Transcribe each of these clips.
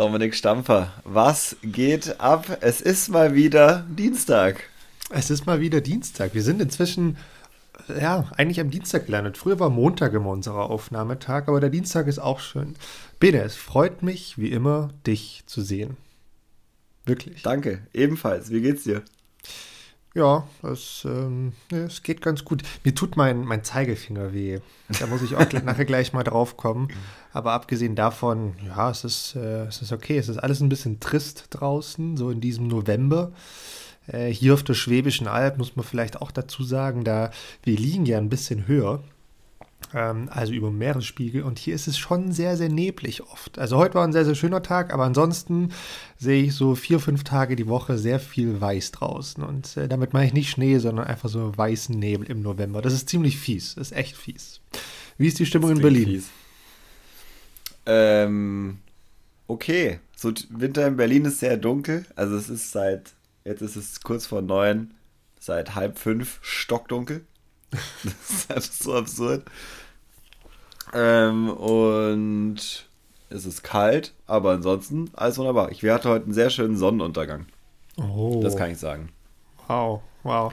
Dominik Stampfer, was geht ab? Es ist mal wieder Dienstag. Es ist mal wieder Dienstag. Wir sind inzwischen, ja, eigentlich am Dienstag gelandet. Früher war Montag immer unser Aufnahmetag, aber der Dienstag ist auch schön. Bene, es freut mich, wie immer, dich zu sehen. Wirklich. Danke, ebenfalls. Wie geht's dir? Ja, es, ähm, es geht ganz gut. Mir tut mein, mein Zeigefinger weh. Da muss ich auch nachher gleich mal drauf kommen. Aber abgesehen davon, ja, es ist, äh, es ist okay. Es ist alles ein bisschen trist draußen, so in diesem November. Äh, hier auf der Schwäbischen Alb muss man vielleicht auch dazu sagen, da wir liegen ja ein bisschen höher also über Meeresspiegel. Und hier ist es schon sehr, sehr neblig oft. Also heute war ein sehr, sehr schöner Tag, aber ansonsten sehe ich so vier, fünf Tage die Woche sehr viel Weiß draußen. Und äh, damit meine ich nicht Schnee, sondern einfach so weißen Nebel im November. Das ist ziemlich fies. Das ist echt fies. Wie ist die Stimmung in Berlin? Fies. Ähm, okay. So, Winter in Berlin ist sehr dunkel. Also es ist seit, jetzt ist es kurz vor neun, seit halb fünf stockdunkel. Das ist einfach so absurd. Ähm, und es ist kalt, aber ansonsten alles wunderbar. Ich hatte heute einen sehr schönen Sonnenuntergang. Oh. Das kann ich sagen. Wow, wow.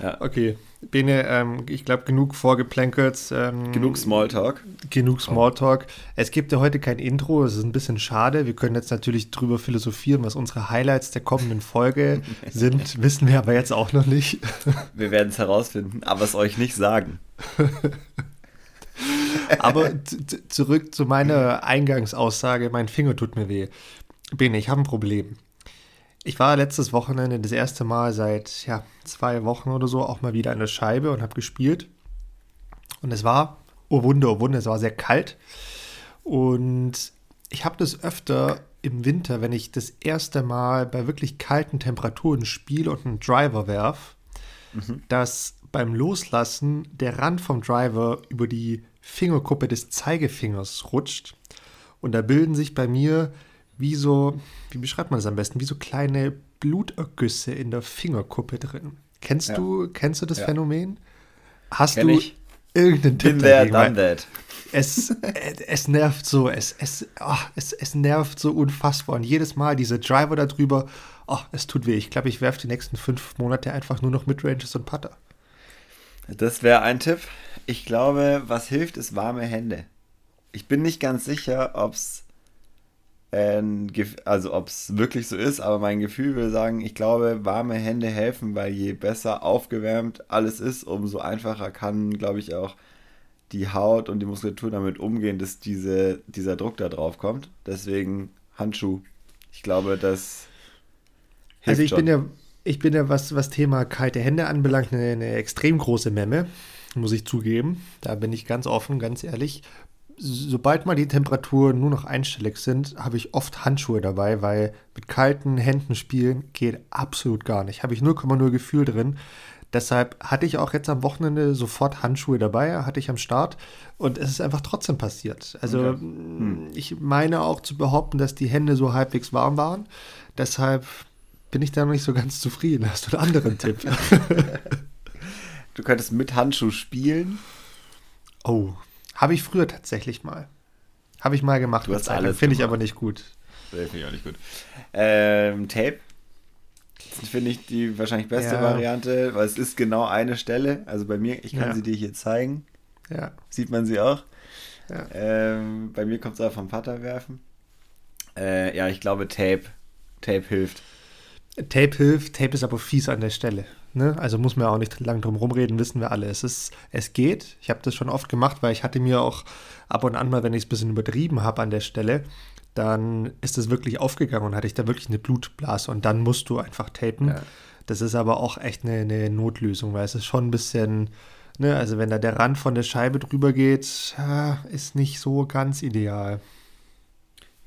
Ja. Okay, Bene, ähm, ich glaube, genug vorgeplänkelt. Ähm, genug Smalltalk. Genug Smalltalk. Es gibt ja heute kein Intro, es ist ein bisschen schade. Wir können jetzt natürlich drüber philosophieren, was unsere Highlights der kommenden Folge sind. Wissen wir aber jetzt auch noch nicht. wir werden es herausfinden, aber es euch nicht sagen. aber zurück zu meiner Eingangsaussage: Mein Finger tut mir weh. Bene, ich habe ein Problem. Ich war letztes Wochenende das erste Mal seit ja, zwei Wochen oder so auch mal wieder an der Scheibe und habe gespielt. Und es war, oh Wunder, oh Wunder, es war sehr kalt. Und ich habe das öfter im Winter, wenn ich das erste Mal bei wirklich kalten Temperaturen spiele und einen Driver werf, mhm. dass beim Loslassen der Rand vom Driver über die Fingerkuppe des Zeigefingers rutscht. Und da bilden sich bei mir wie so, wie beschreibt man das am besten, wie so kleine Blutergüsse in der Fingerkuppe drin. Kennst ja. du, kennst du das ja. Phänomen? Hast Kenn du ich. irgendeinen Tipp there, dagegen? Done that. Es, es nervt so, es, es, oh, es, es nervt so unfassbar. Und jedes Mal diese Driver da drüber, oh, es tut weh. Ich glaube, ich werfe die nächsten fünf Monate einfach nur noch Midranges und Putter. Das wäre ein Tipp. Ich glaube, was hilft, ist warme Hände. Ich bin nicht ganz sicher, ob es also ob es wirklich so ist, aber mein Gefühl will sagen, ich glaube, warme Hände helfen, weil je besser aufgewärmt alles ist, umso einfacher kann, glaube ich, auch die Haut und die Muskulatur damit umgehen, dass diese, dieser Druck da drauf kommt. Deswegen Handschuh. Ich glaube, das hilft Also ich schon. bin ja, ich bin ja, was, was Thema kalte Hände anbelangt, eine, eine extrem große Memme, muss ich zugeben. Da bin ich ganz offen, ganz ehrlich sobald mal die Temperaturen nur noch einstellig sind, habe ich oft Handschuhe dabei, weil mit kalten Händen spielen geht absolut gar nicht. Habe ich 0,0 Gefühl drin. Deshalb hatte ich auch jetzt am Wochenende sofort Handschuhe dabei, hatte ich am Start und es ist einfach trotzdem passiert. Also okay. hm. ich meine auch zu behaupten, dass die Hände so halbwegs warm waren. Deshalb bin ich da noch nicht so ganz zufrieden. Hast du einen anderen Tipp? du könntest mit Handschuh spielen. Oh, habe ich früher tatsächlich mal. Habe ich mal gemacht. Du hast alles Finde ich aber nicht gut. Finde ich auch nicht gut. Ähm, Tape. Finde ich die wahrscheinlich beste ja. Variante, weil es ist genau eine Stelle. Also bei mir, ich kann ja. sie dir hier zeigen. Ja. Sieht man sie auch. Ja. Ähm, bei mir kommt es auch vom Vater werfen. Äh, ja, ich glaube Tape. Tape hilft. Tape hilft, Tape ist aber fies an der Stelle. Ne? Also muss man auch nicht lang drum rumreden, wissen wir alle. Es, ist, es geht. Ich habe das schon oft gemacht, weil ich hatte mir auch ab und an mal, wenn ich es ein bisschen übertrieben habe an der Stelle, dann ist es wirklich aufgegangen und hatte ich da wirklich eine Blutblase und dann musst du einfach tapen. Ja. Das ist aber auch echt eine, eine, Notlösung, weil es ist schon ein bisschen, ne, also wenn da der Rand von der Scheibe drüber geht, ja, ist nicht so ganz ideal.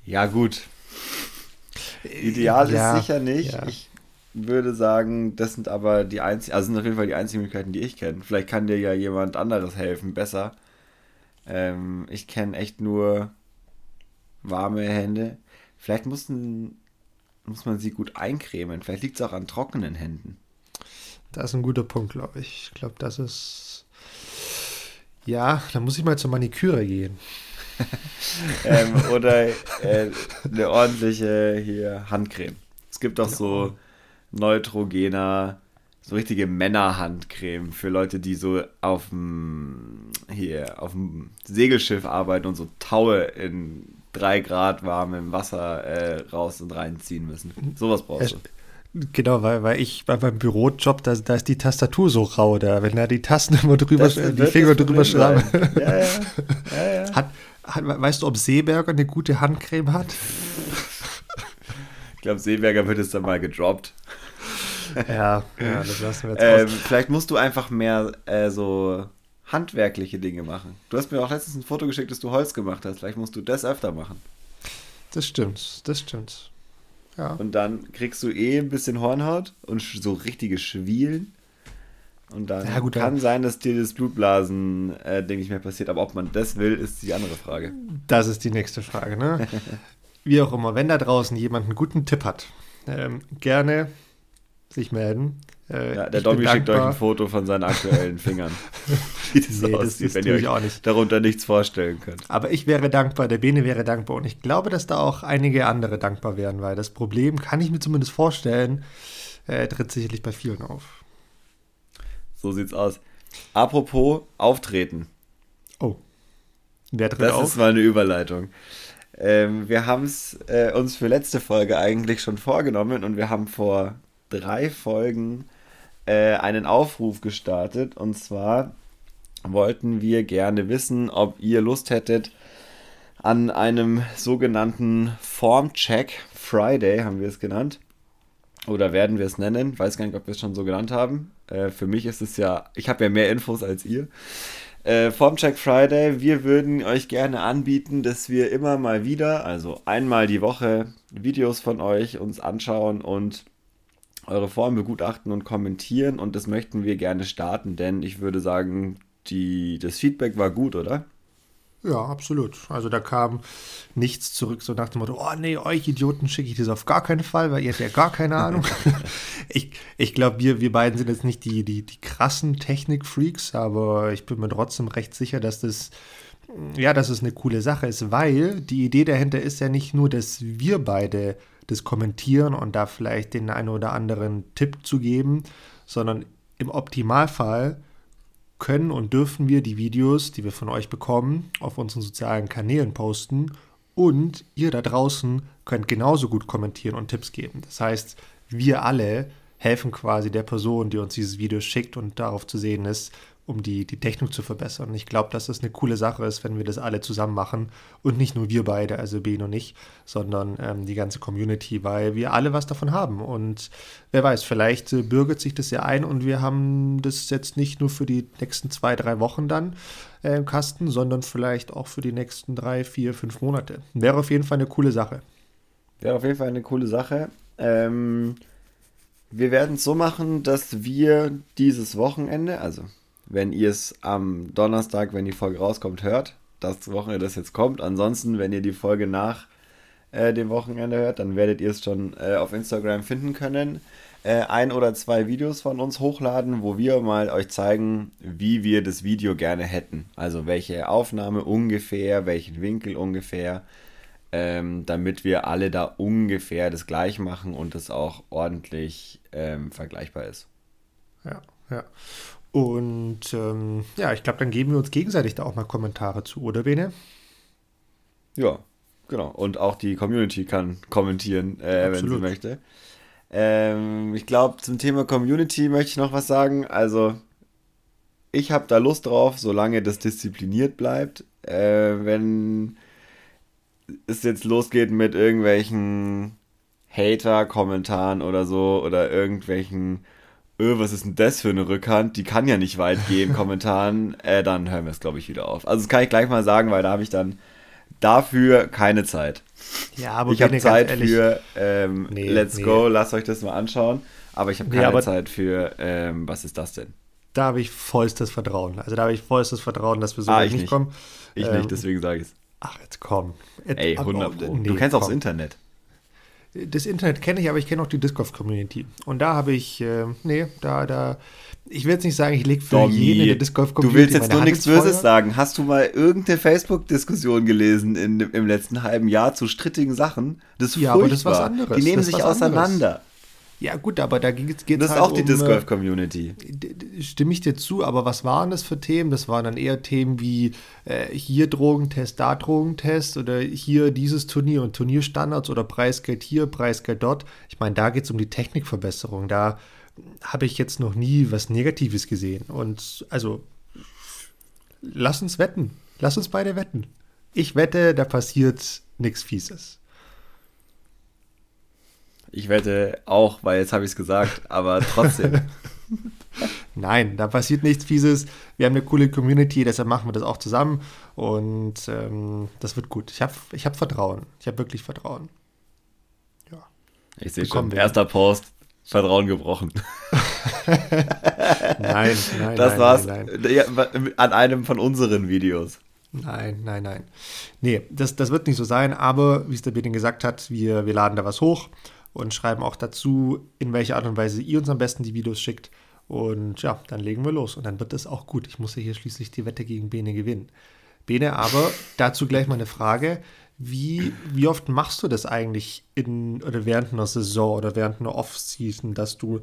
Ja, gut. Ideal ja, ist sicher nicht. Ja. Ich würde sagen, das sind aber die einzigen, also sind auf jeden Fall die einzigen Möglichkeiten, die ich kenne. Vielleicht kann dir ja jemand anderes helfen, besser. Ähm, ich kenne echt nur warme Hände. Vielleicht mussten, muss man sie gut eincremen. Vielleicht liegt es auch an trockenen Händen. Das ist ein guter Punkt, glaube ich. Ich glaube, das ist. Ja, da muss ich mal zur Maniküre gehen. ähm, oder äh, eine ordentliche hier Handcreme. Es gibt auch so Neutrogena, so richtige Männerhandcreme für Leute, die so auf dem hier auf dem Segelschiff arbeiten und so Taue in drei Grad warmem Wasser äh, raus und reinziehen müssen. Sowas brauchst du. Genau, weil, weil ich bei meinem Bürojob, da, da ist die Tastatur so rau, da, wenn da die Tasten immer drüber, die Finger drüber schreiben. Ja, ja. ja, ja. Hat, hat, weißt du, ob Seeberger eine gute Handcreme hat? Ich glaube, Seeberger wird es dann mal gedroppt. Ja, ja das lassen wir jetzt ähm, Vielleicht musst du einfach mehr äh, so handwerkliche Dinge machen. Du hast mir auch letztens ein Foto geschickt, dass du Holz gemacht hast. Vielleicht musst du das öfter machen. Das stimmt, das stimmt. Ja. Und dann kriegst du eh ein bisschen Hornhaut und so richtige Schwielen. Und dann ja, gut, kann ja. sein, dass dir das Blutblasen-Ding äh, nicht mehr passiert. Aber ob man das will, ist die andere Frage. Das ist die nächste Frage, ne? Wie auch immer, wenn da draußen jemand einen guten Tipp hat, ähm, gerne sich melden. Äh, ja, der Domi schickt euch ein Foto von seinen aktuellen Fingern. Wie das nee, aussieht, das wenn ihr euch auch nicht. darunter nichts vorstellen könnt. Aber ich wäre dankbar, der Bene wäre dankbar und ich glaube, dass da auch einige andere dankbar wären, weil das Problem, kann ich mir zumindest vorstellen, äh, tritt sicherlich bei vielen auf. So sieht's aus. Apropos Auftreten. Oh. Wer tritt das auf? Das ist mal eine Überleitung. Ähm, wir haben es äh, uns für letzte Folge eigentlich schon vorgenommen und wir haben vor drei Folgen äh, einen Aufruf gestartet. Und zwar wollten wir gerne wissen, ob ihr Lust hättet, an einem sogenannten Formcheck Friday, haben wir es genannt. Oder werden wir es nennen? Weiß gar nicht, ob wir es schon so genannt haben. Äh, für mich ist es ja, ich habe ja mehr Infos als ihr. Äh, Formcheck Friday, wir würden euch gerne anbieten, dass wir immer mal wieder, also einmal die Woche, Videos von euch uns anschauen und eure Form begutachten und kommentieren und das möchten wir gerne starten, denn ich würde sagen, die, das Feedback war gut, oder? Ja, absolut. Also da kam nichts zurück, so nach dem Motto, oh nee, euch Idioten schicke ich das auf gar keinen Fall, weil ihr habt ja gar keine Ahnung. ich ich glaube, wir, wir beiden sind jetzt nicht die, die, die krassen Technik-Freaks, aber ich bin mir trotzdem recht sicher, dass das, ja, dass es eine coole Sache ist, weil die Idee dahinter ist ja nicht nur, dass wir beide das Kommentieren und da vielleicht den einen oder anderen Tipp zu geben, sondern im Optimalfall können und dürfen wir die Videos, die wir von euch bekommen, auf unseren sozialen Kanälen posten und ihr da draußen könnt genauso gut kommentieren und Tipps geben. Das heißt, wir alle helfen quasi der Person, die uns dieses Video schickt und darauf zu sehen ist, um die, die Technik zu verbessern. Ich glaube, dass das eine coole Sache ist, wenn wir das alle zusammen machen und nicht nur wir beide, also Ben und ich, sondern ähm, die ganze Community, weil wir alle was davon haben. Und wer weiß, vielleicht äh, bürgert sich das ja ein und wir haben das jetzt nicht nur für die nächsten zwei, drei Wochen dann äh, im Kasten, sondern vielleicht auch für die nächsten drei, vier, fünf Monate. Wäre auf jeden Fall eine coole Sache. Wäre auf jeden Fall eine coole Sache. Ähm, wir werden es so machen, dass wir dieses Wochenende, also wenn ihr es am Donnerstag, wenn die Folge rauskommt, hört. Das Wochenende, das jetzt kommt. Ansonsten, wenn ihr die Folge nach äh, dem Wochenende hört, dann werdet ihr es schon äh, auf Instagram finden können. Äh, ein oder zwei Videos von uns hochladen, wo wir mal euch zeigen, wie wir das Video gerne hätten. Also welche Aufnahme ungefähr, welchen Winkel ungefähr, ähm, damit wir alle da ungefähr das gleich machen und es auch ordentlich ähm, vergleichbar ist. Ja, ja. Und ähm, ja, ich glaube, dann geben wir uns gegenseitig da auch mal Kommentare zu, oder Bene? Ja, genau. Und auch die Community kann kommentieren, äh, wenn sie möchte. Ähm, ich glaube, zum Thema Community möchte ich noch was sagen. Also, ich habe da Lust drauf, solange das diszipliniert bleibt. Äh, wenn es jetzt losgeht mit irgendwelchen Hater-Kommentaren oder so oder irgendwelchen öh, was ist denn das für eine Rückhand? Die kann ja nicht weit gehen, Kommentaren, äh, dann hören wir es, glaube ich, wieder auf. Also das kann ich gleich mal sagen, weil da habe ich dann dafür keine Zeit. Ja, aber ich habe Zeit ehrlich, für ähm, nee, Let's nee. Go, lasst euch das mal anschauen. Aber ich habe keine nee, Zeit für, ähm, was ist das denn? Da habe ich vollstes Vertrauen. Also da habe ich vollstes Vertrauen, dass wir so ah, nicht, nicht kommen. Ich ähm, nicht, deswegen sage ich es. Ach, jetzt komm. Jetzt, Ey, 100. Oh, du kennst auch das Internet. Das Internet kenne ich, aber ich kenne auch die Disc Golf Community. Und da habe ich, äh, nee, da, da, ich will jetzt nicht sagen, ich lege für Domi, jeden in der Disc Golf Du willst jetzt nur nichts Böses sagen. Hast du mal irgendeine Facebook-Diskussion gelesen in, im letzten halben Jahr zu strittigen Sachen? Das ist Ja, furchtbar. aber das ist was anderes. Die nehmen sich auseinander. Ja, gut, aber da geht es Das ist halt auch die um, Disc äh, Golf Community. Stimme ich dir zu, aber was waren das für Themen? Das waren dann eher Themen wie äh, hier Drogentest, da Drogentest oder hier dieses Turnier und Turnierstandards oder Preisgeld hier, Preisgeld dort. Ich meine, da geht es um die Technikverbesserung. Da habe ich jetzt noch nie was Negatives gesehen. Und also, lass uns wetten. Lass uns beide wetten. Ich wette, da passiert nichts Fieses. Ich wette auch, weil jetzt habe ich es gesagt, aber trotzdem. Nein, da passiert nichts Fieses. Wir haben eine coole Community, deshalb machen wir das auch zusammen und ähm, das wird gut. Ich habe ich hab Vertrauen. Ich habe wirklich Vertrauen. Ja. Ich sehe schon, wir. erster Post, Vertrauen gebrochen. Nein, nein, Das nein, war's nein, nein. An einem von unseren Videos. Nein, nein, nein. Nee, das, das wird nicht so sein, aber wie es der Bedin gesagt hat, wir, wir laden da was hoch und schreiben auch dazu, in welcher Art und Weise ihr uns am besten die Videos schickt. Und ja, dann legen wir los und dann wird es auch gut. Ich muss ja hier schließlich die Wette gegen Bene gewinnen. Bene, aber dazu gleich mal eine Frage. Wie, wie oft machst du das eigentlich in oder während einer Saison oder während einer Off-Season, dass du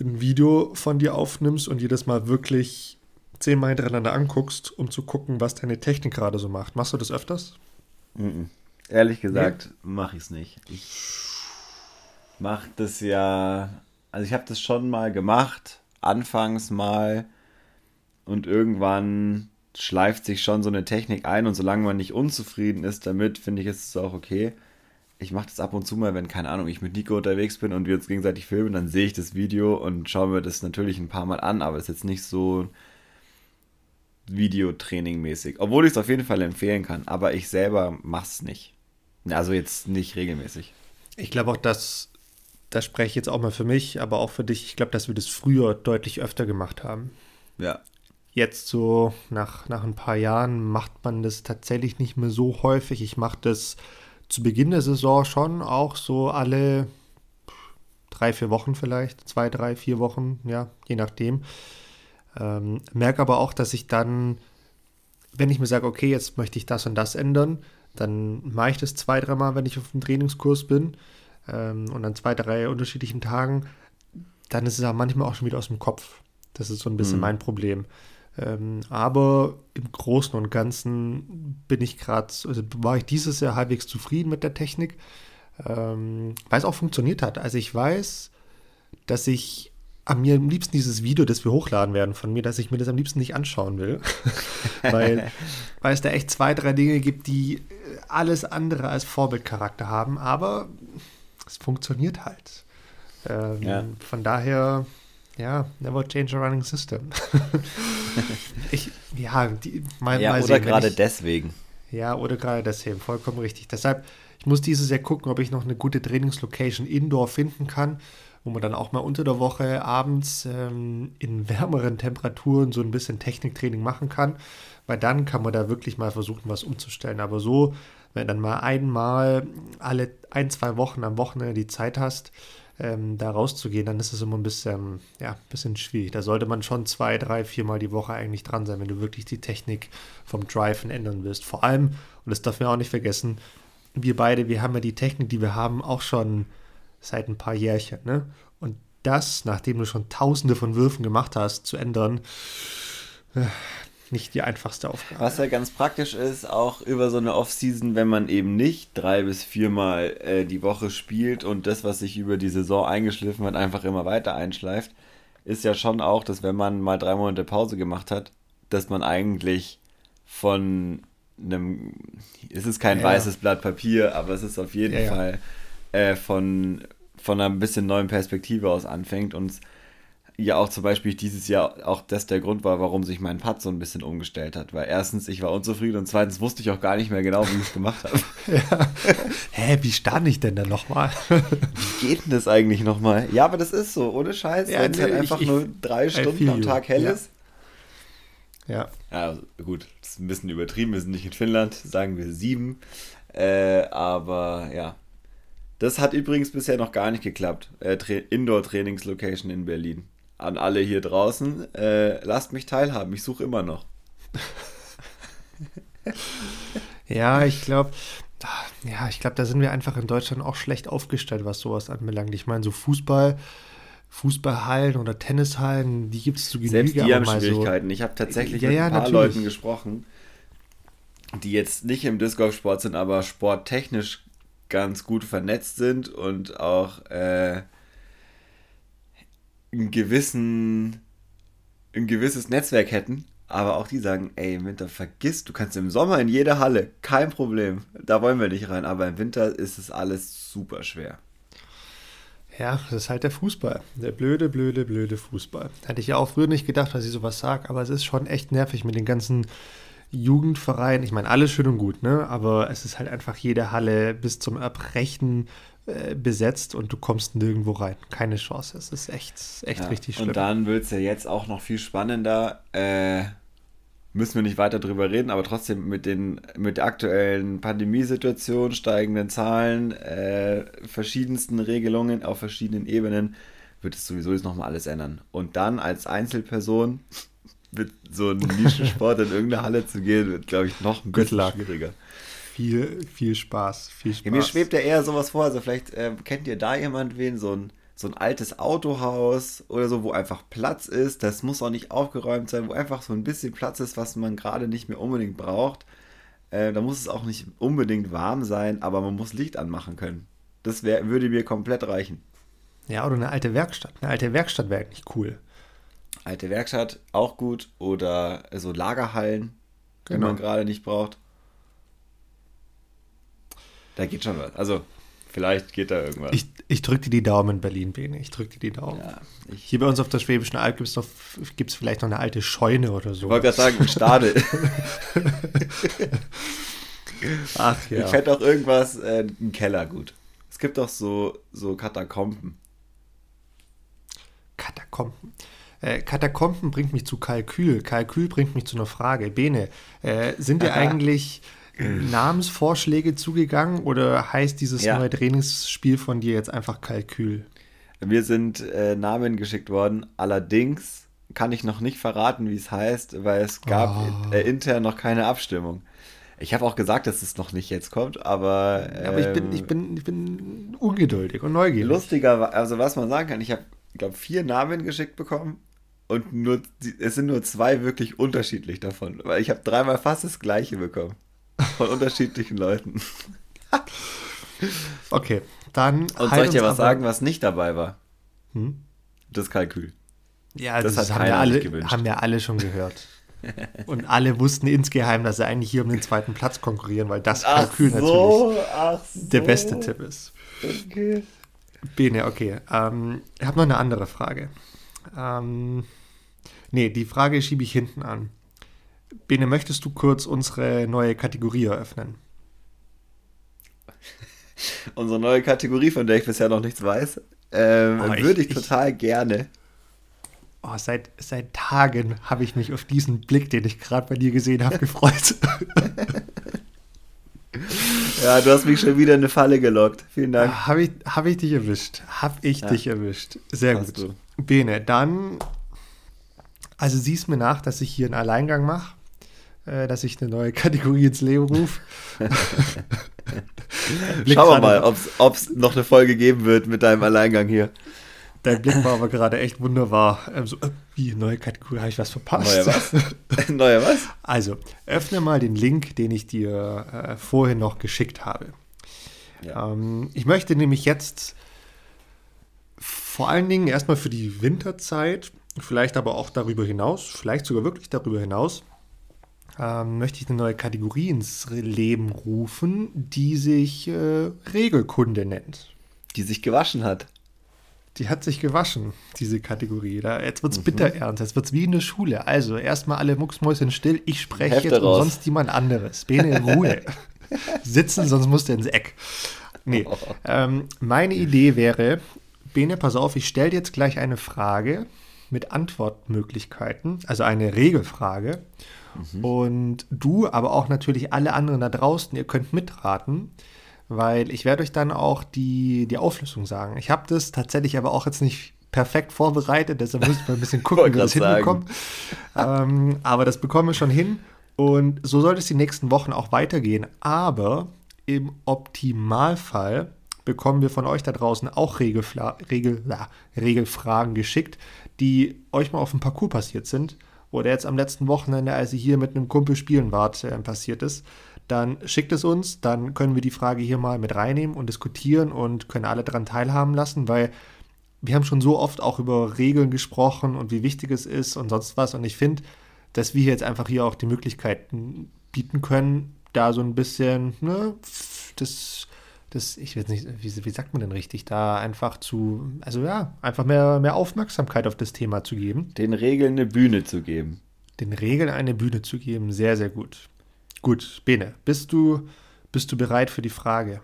ein Video von dir aufnimmst und jedes Mal wirklich zehnmal hintereinander anguckst, um zu gucken, was deine Technik gerade so macht? Machst du das öfters? Mhm. Ehrlich gesagt, mache ich es nicht. Ich mache das ja, also ich habe das schon mal gemacht, anfangs mal und irgendwann schleift sich schon so eine Technik ein und solange man nicht unzufrieden ist damit, finde ich, ist es auch okay. Ich mache das ab und zu mal, wenn, keine Ahnung, ich mit Nico unterwegs bin und wir uns gegenseitig filmen, dann sehe ich das Video und schaue mir das natürlich ein paar Mal an, aber es ist jetzt nicht so Videotraining-mäßig. Obwohl ich es auf jeden Fall empfehlen kann, aber ich selber mache es nicht. Also jetzt nicht regelmäßig. Ich glaube auch, dass, das spreche ich jetzt auch mal für mich, aber auch für dich, ich glaube, dass wir das früher deutlich öfter gemacht haben. Ja. Jetzt so nach, nach ein paar Jahren macht man das tatsächlich nicht mehr so häufig. Ich mache das zu Beginn der Saison schon auch so alle drei, vier Wochen vielleicht, zwei, drei, vier Wochen, ja, je nachdem. Ähm, merke aber auch, dass ich dann, wenn ich mir sage, okay, jetzt möchte ich das und das ändern, dann mache ich das zwei, dreimal, wenn ich auf dem Trainingskurs bin ähm, und an zwei, drei unterschiedlichen Tagen, dann ist es auch manchmal auch schon wieder aus dem Kopf. Das ist so ein bisschen Mhm. mein Problem. Ähm, aber im Großen und Ganzen bin ich gerade, also war ich dieses Jahr halbwegs zufrieden mit der Technik, ähm, weil es auch funktioniert hat. Also ich weiß, dass ich am mir am liebsten dieses Video, das wir hochladen werden von mir, dass ich mir das am liebsten nicht anschauen will. weil, weil es da echt zwei, drei Dinge gibt, die alles andere als Vorbildcharakter haben, aber es funktioniert halt. Ähm, Ja. Von daher, ja, never change a running system. ich, ja, die, mal, ja mal oder sehen, gerade ich, deswegen. ja, oder gerade deswegen, vollkommen richtig. Deshalb, ich muss dieses Jahr gucken, ob ich noch eine gute Trainingslocation indoor finden kann, wo man dann auch mal unter der Woche abends ähm, in wärmeren Temperaturen so ein bisschen Techniktraining machen kann, weil dann kann man da wirklich mal versuchen, was umzustellen. Aber so, wenn dann mal einmal alle ein, zwei Wochen am Wochenende die Zeit hast, ähm, da rauszugehen, dann ist es immer ein bisschen, ja, ein bisschen schwierig. Da sollte man schon zwei, drei, viermal die Woche eigentlich dran sein, wenn du wirklich die Technik vom Driven ändern willst. Vor allem, und das darf man auch nicht vergessen, wir beide, wir haben ja die Technik, die wir haben, auch schon seit ein paar Jährchen, ne? Und das, nachdem du schon tausende von Würfen gemacht hast, zu ändern, äh, nicht die einfachste Aufgabe. Was ja ganz praktisch ist, auch über so eine Off-Season, wenn man eben nicht drei bis viermal äh, die Woche spielt und das, was sich über die Saison eingeschliffen hat, einfach immer weiter einschleift, ist ja schon auch, dass wenn man mal drei Monate Pause gemacht hat, dass man eigentlich von einem, es ist kein Ja. weißes Blatt Papier, aber es ist auf jeden Ja, ja. Fall äh, von, von einer bisschen neuen Perspektive aus anfängt und ja auch zum Beispiel dieses Jahr auch das der Grund war, warum sich mein Putt so ein bisschen umgestellt hat. Weil erstens, ich war unzufrieden und zweitens wusste ich auch gar nicht mehr genau, wie ich es gemacht habe. Hä, wie stand ich denn da nochmal? Wie geht denn das eigentlich nochmal? Ja, aber das ist so, ohne Scheiß, Ja, wenn es nee, halt ich- einfach ich- nur drei Stunden feel am. Tag hell Ja. ist. ja, Ja, also gut, das ist ein bisschen übertrieben, wir sind nicht in Finnland, sagen wir sieben. Äh, aber ja, Das hat übrigens bisher noch gar nicht geklappt. Äh, Indoor-Trainingslocation in Berlin. An alle hier draußen, äh, lasst mich teilhaben. Ich suche immer noch. ja, ich glaube, ja, ich glaube, da sind wir einfach in Deutschland auch schlecht aufgestellt, was sowas anbelangt. Ich meine, so Fußball, Fußballhallen oder Tennishallen, die gibt es zu Genüge. Selbst die haben Schwierigkeiten. So, ich habe tatsächlich ja, mit ein paar natürlich. Leuten gesprochen, die jetzt nicht im Disc Golf Sport sind, aber sporttechnisch ganz gut vernetzt sind und auch äh, einen gewissen, ein gewisses Netzwerk hätten. Aber auch die sagen, ey, im Winter vergiss, du kannst im Sommer in jede Halle, kein Problem. Da wollen wir nicht rein. Aber im Winter ist es alles super schwer. Ja, das ist halt der Fußball. Der blöde, blöde, blöde Fußball. Hätte ich ja auch früher nicht gedacht, dass ich sowas sage, aber es ist schon echt nervig mit den ganzen Jugendvereinen. Ich meine, alles schön und gut, ne? Aber es ist halt einfach jede Halle bis zum Erbrechen äh, besetzt und du kommst nirgendwo rein. Keine Chance. Es ist echt, echt ja, richtig schlimm. Und dann wird es ja jetzt auch noch viel spannender. Äh, müssen wir nicht weiter drüber reden, aber trotzdem mit, den, mit der aktuellen Pandemiesituation, steigenden Zahlen, äh, verschiedensten Regelungen auf verschiedenen Ebenen, wird es sowieso jetzt nochmal alles ändern. Und dann als Einzelperson mit so einem Nischensport in irgendeine Halle zu gehen, wird, glaube ich, noch ein bisschen schwieriger. Viel, viel Spaß, viel Spaß. Ja, mir schwebt ja eher sowas vor, also vielleicht äh, kennt ihr da jemand wen, so ein so ein altes Autohaus oder so, wo einfach Platz ist. Das muss auch nicht aufgeräumt sein, wo einfach so ein bisschen Platz ist, was man gerade nicht mehr unbedingt braucht. Äh, da muss es auch nicht unbedingt warm sein, aber man muss Licht anmachen können. Das wär, würde mir komplett reichen. Ja, oder eine alte Werkstatt. Eine alte Werkstatt wäre nicht cool. Alte Werkstatt, auch gut. Oder so Lagerhallen, die genau. man gerade nicht braucht. Da geht schon was. Also Vielleicht geht da irgendwas. Ich, ich drücke dir die Daumen, Berlin, Bene. Ich drücke dir die Daumen. Ja, Hier bei uns auf der Schwäbischen Alb gibt es vielleicht noch eine alte Scheune oder so. Ich wollte gerade sagen, Stade. Ach ja. Ich fände auch irgendwas, äh, ein Keller gut. Es gibt doch so, so Katakomben. Katakomben. Äh, Katakomben bringt mich zu Kalkül. Kalkül bringt mich zu einer Frage. Bene, äh, sind wir eigentlich Namensvorschläge zugegangen oder heißt dieses ja. neue Trainingsspiel von dir jetzt einfach Kalkül? Mir sind äh, Namen geschickt worden. Allerdings kann ich noch nicht verraten, wie es heißt, weil es gab oh. äh, intern noch keine Abstimmung. Ich habe auch gesagt, dass es noch nicht jetzt kommt, aber. Ähm, aber ich bin, ich, bin, ich bin ungeduldig und neugierig. Lustiger, also was man sagen kann, ich habe, glaube vier Namen geschickt bekommen und nur, es sind nur zwei wirklich unterschiedlich davon, weil ich habe dreimal fast das gleiche bekommen. Von unterschiedlichen Leuten. okay, dann. Und soll ich dir was sagen, was nicht dabei war? Hm? Das Kalkül. Ja, das, das haben, wir alle, haben alle schon gehört. Und alle wussten insgeheim, dass sie eigentlich hier um den zweiten Platz konkurrieren, weil das ach Kalkül so, natürlich so. der beste Tipp ist. Okay. Bene, okay. Ähm, ich habe noch eine andere Frage. Ähm, nee, die Frage schiebe ich hinten an. Bene, möchtest du kurz unsere neue Kategorie eröffnen? unsere neue Kategorie, von der ich bisher noch nichts weiß, ähm, oh, würde ich, ich, total gerne. Oh, seit, seit Tagen habe ich mich auf diesen Blick, den ich gerade bei dir gesehen habe, gefreut. ja, du hast mich schon wieder in eine Falle gelockt. Vielen Dank. Habe ich, hab ich dich erwischt. Habe ich ja. dich erwischt. Sehr hast gut. Du. Bene, dann. Also siehst mir nach, dass ich hier einen Alleingang mache. Äh, dass ich eine neue Kategorie ins Leben rufe. Schauen wir mal, ob es noch eine Folge geben wird mit deinem Alleingang hier. Dein Blick war aber gerade echt wunderbar. Ähm, so, äh, wie, neue Kategorie, habe ich was verpasst? Neue was? neue was? Also, öffne mal den Link, den ich dir äh, vorhin noch geschickt habe. Ja. Ähm, ich möchte nämlich jetzt vor allen Dingen erstmal für die Winterzeit, vielleicht aber auch darüber hinaus, vielleicht sogar wirklich darüber hinaus, ähm, möchte ich eine neue Kategorie ins Leben rufen, die sich äh, Regelkunde nennt. Die sich gewaschen hat. Die hat sich gewaschen, diese Kategorie. Da, jetzt wird es mhm. bitter ernst, jetzt wird es wie in der Schule. Also erstmal alle Mucksmäuschen still, ich spreche Hefte jetzt raus. und sonst jemand anderes. Bene in Ruhe. Sitzen, sonst musst du ins Eck. Nee, ähm, meine Idee wäre, Bene, pass auf, ich stelle jetzt gleich eine Frage mit Antwortmöglichkeiten, also eine Regelfrage. Mhm. Und du, aber auch natürlich alle anderen da draußen, ihr könnt mitraten, weil ich werde euch dann auch die, die Auflösung sagen. Ich habe das tatsächlich aber auch jetzt nicht perfekt vorbereitet, deshalb muss ich mal ein bisschen gucken, wie wir das hinbekommen. ähm, aber das bekommen wir schon hin und so sollte es die nächsten Wochen auch weitergehen. Aber im Optimalfall bekommen wir von euch da draußen auch Regelfla Regel, ja, Regelfragen geschickt, die euch mal auf dem Parcours passiert sind oder jetzt am letzten Wochenende, als ihr hier mit einem Kumpel spielen wart, äh, passiert ist. Dann schickt es uns, dann können wir die Frage hier mal mit reinnehmen und diskutieren und können alle daran teilhaben lassen, weil wir haben schon so oft auch über Regeln gesprochen und wie wichtig es ist und sonst was. Und ich finde, dass wir jetzt einfach hier auch die Möglichkeiten bieten können, da so ein bisschen, ne, das, das, ich weiß nicht, wie, wie sagt man denn richtig, da einfach zu, also ja, einfach mehr, mehr Aufmerksamkeit auf das Thema zu geben. Den Regeln eine Bühne zu geben. Den Regeln eine Bühne zu geben, sehr, sehr gut. Gut, Bene, bist du, bist du bereit für die Frage?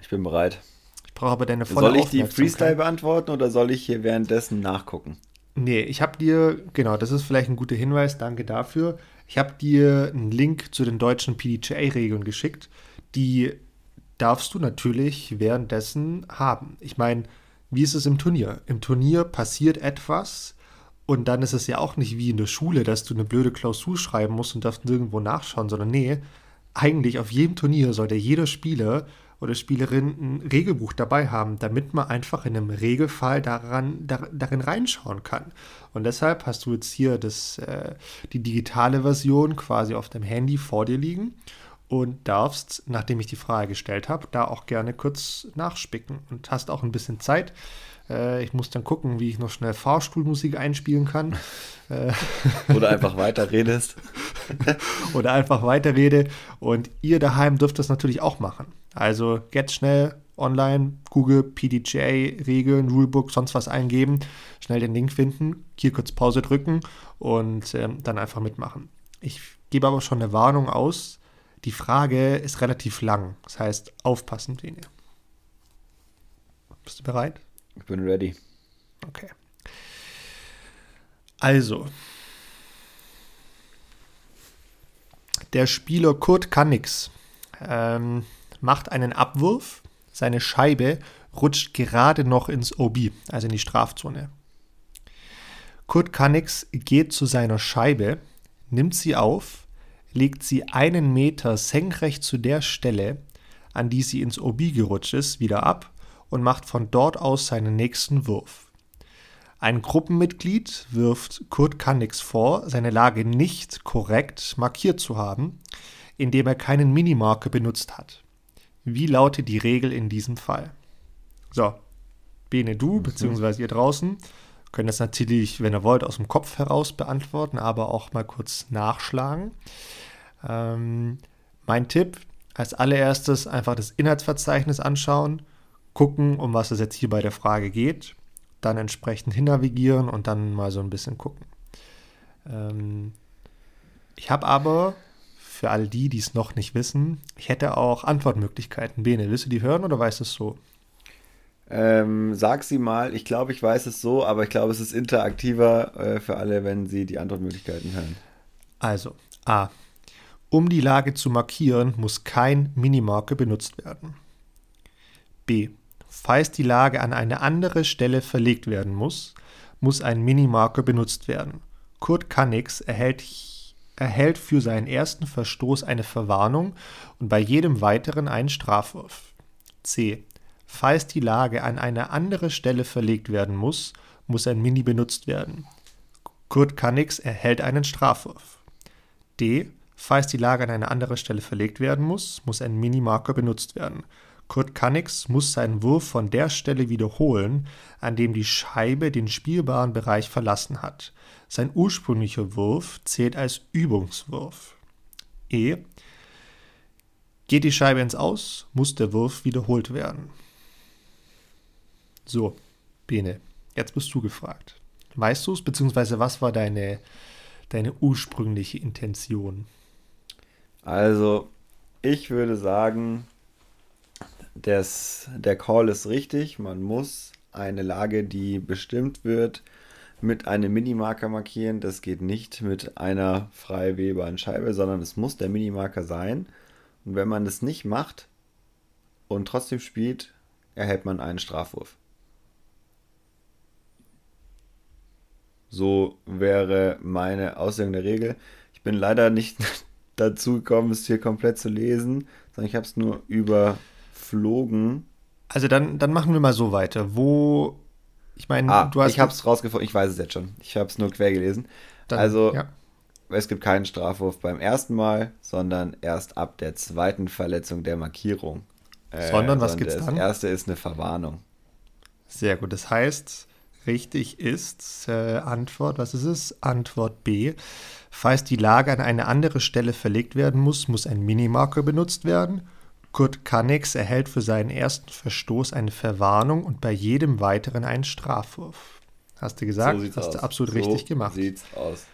Ich bin bereit. Ich brauche aber deine volle Soll ich die Freestyle beantworten oder soll ich hier währenddessen nachgucken? Nee, ich habe dir, genau, das ist vielleicht ein guter Hinweis, danke dafür. Ich habe dir einen Link zu den deutschen PDCA-Regeln geschickt. Die darfst du natürlich währenddessen haben. Ich meine, wie ist es im Turnier? Im Turnier passiert etwas und dann ist es ja auch nicht wie in der Schule, dass du eine blöde Klausur schreiben musst und darfst nirgendwo nachschauen, sondern nee, eigentlich auf jedem Turnier sollte jeder Spieler oder Spielerin ein Regelbuch dabei haben, damit man einfach in einem Regelfall daran, da, darin reinschauen kann. Und deshalb hast du jetzt hier das, äh, die digitale Version quasi auf dem Handy vor dir liegen und darfst, nachdem ich die Frage gestellt habe, da auch gerne kurz nachspicken und hast auch ein bisschen Zeit. Äh, ich muss dann gucken, wie ich noch schnell Fahrstuhlmusik einspielen kann. Oder einfach weiterredest. Oder einfach weiterrede. Und ihr daheim dürft das natürlich auch machen. Also jetzt schnell online, Google, PDJ, Regeln, Rulebook, sonst was eingeben, schnell den Link finden, hier kurz Pause drücken und ähm, dann einfach mitmachen. Ich gebe aber schon eine Warnung aus. Die Frage ist relativ lang. Das heißt, aufpassen, Dene. Bist du bereit? Ich bin ready. Okay. Also, der Spieler Kurt Kannix ähm, macht einen Abwurf, seine Scheibe rutscht gerade noch ins OB, also in die Strafzone. Kurt Kannix geht zu seiner Scheibe, nimmt sie auf, legt sie einen Meter senkrecht zu der Stelle, an die sie ins OB gerutscht ist, wieder ab und macht von dort aus seinen nächsten Wurf. Ein Gruppenmitglied wirft Kurt Kannix vor, seine Lage nicht korrekt markiert zu haben, indem er keinen Minimarker benutzt hat. Wie lautet die Regel in diesem Fall? So, Bene, du, mhm. beziehungsweise ihr draußen, könnt das natürlich, wenn ihr wollt, aus dem Kopf heraus beantworten, aber auch mal kurz nachschlagen. Ähm, mein Tipp, als allererstes einfach das Inhaltsverzeichnis anschauen, gucken, um was es jetzt hier bei der Frage geht, dann entsprechend hinnavigieren und dann mal so ein bisschen gucken. Ähm, ich habe aber für all die, die es noch nicht wissen, ich hätte auch Antwortmöglichkeiten. Bene, willst du die hören oder weißt du es so? Ähm, sag sie mal, ich glaube, ich weiß es so, aber ich glaube, es ist interaktiver äh, für alle, wenn sie die Antwortmöglichkeiten hören. Also, A. Um die Lage zu markieren, muss kein Minimarker benutzt werden. B. Falls die Lage an eine andere Stelle verlegt werden muss, muss ein Minimarker benutzt werden. Kurt Kannix erhält erhält für seinen ersten Verstoß eine Verwarnung und bei jedem weiteren einen Strafwurf. C. Falls die Lage an eine andere Stelle verlegt werden muss, muss ein Mini benutzt werden. Kurt Kannix erhält einen Strafwurf. D. Falls die Lage an eine andere Stelle verlegt werden muss, muss ein Minimarker benutzt werden. Kurt Kannix muss seinen Wurf von der Stelle wiederholen, an dem die Scheibe den spielbaren Bereich verlassen hat. Sein ursprünglicher Wurf zählt als Übungswurf. E. Geht die Scheibe ins Aus, muss der Wurf wiederholt werden. So, Bene, jetzt bist du gefragt. Weißt du es, beziehungsweise was war deine, deine ursprüngliche Intention? Also, ich würde sagen, des, der Call ist richtig. Man muss eine Lage, die bestimmt wird, mit einem Minimarker markieren. Das geht nicht mit einer frei wählbaren Scheibe, sondern es muss der Minimarker sein. Und wenn man das nicht macht, und trotzdem spielt, erhält man einen Strafwurf. So wäre meine Auslegung der Regel. Ich bin leider nicht dazu gekommen, es hier komplett zu lesen, sondern ich habe es nur überflogen. Also dann, dann machen wir mal so weiter. Wo, ich meine, Ah, du hast. ich habe es rausgefunden, ich weiß es jetzt schon. Ich habe es nur quer gelesen. dann, also, Ja. es gibt keinen Strafwurf beim ersten Mal, sondern erst ab der zweiten Verletzung der Markierung. Äh, Sondern was gibt's Das dann? erste ist eine Verwarnung. Sehr gut. Das heißt, richtig ist äh, Antwort, was ist es? Antwort B. Falls die Lage an eine andere Stelle verlegt werden muss, muss ein Minimarker benutzt werden. Kurt Kannix erhält für seinen ersten Verstoß eine Verwarnung und bei jedem weiteren einen Strafwurf. Hast du gesagt? sieht's Hast aus. du absolut so richtig gemacht. Sieht's aus.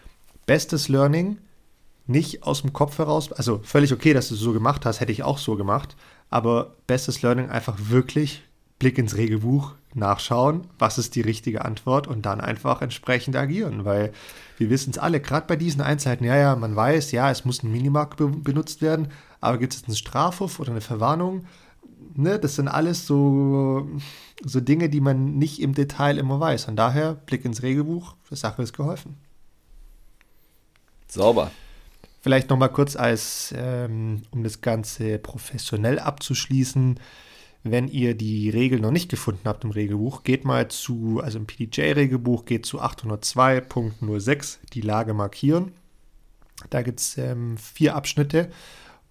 Bestes Learning, nicht aus dem Kopf heraus, also völlig okay, dass du es so gemacht hast, hätte ich auch so gemacht, aber bestes Learning einfach wirklich Blick ins Regelbuch, nachschauen, was ist die richtige Antwort und dann einfach entsprechend agieren, weil wir wissen es alle, gerade bei diesen Einzelheiten, ja, ja, man weiß, ja, es muss ein Minimark be benutzt werden, aber gibt es jetzt einen Strafhof oder eine Verwarnung? Ne, das sind alles so, so Dinge, die man nicht im Detail immer weiß. Und daher Blick ins Regelbuch, die Sache ist geholfen. Sauber. Vielleicht nochmal kurz als, ähm, um das Ganze professionell abzuschließen. Wenn ihr die Regel noch nicht gefunden habt im Regelbuch, geht mal zu, also im PDJ-Regelbuch, geht zu 802.06, die Lage markieren. Da gibt es ähm, vier Abschnitte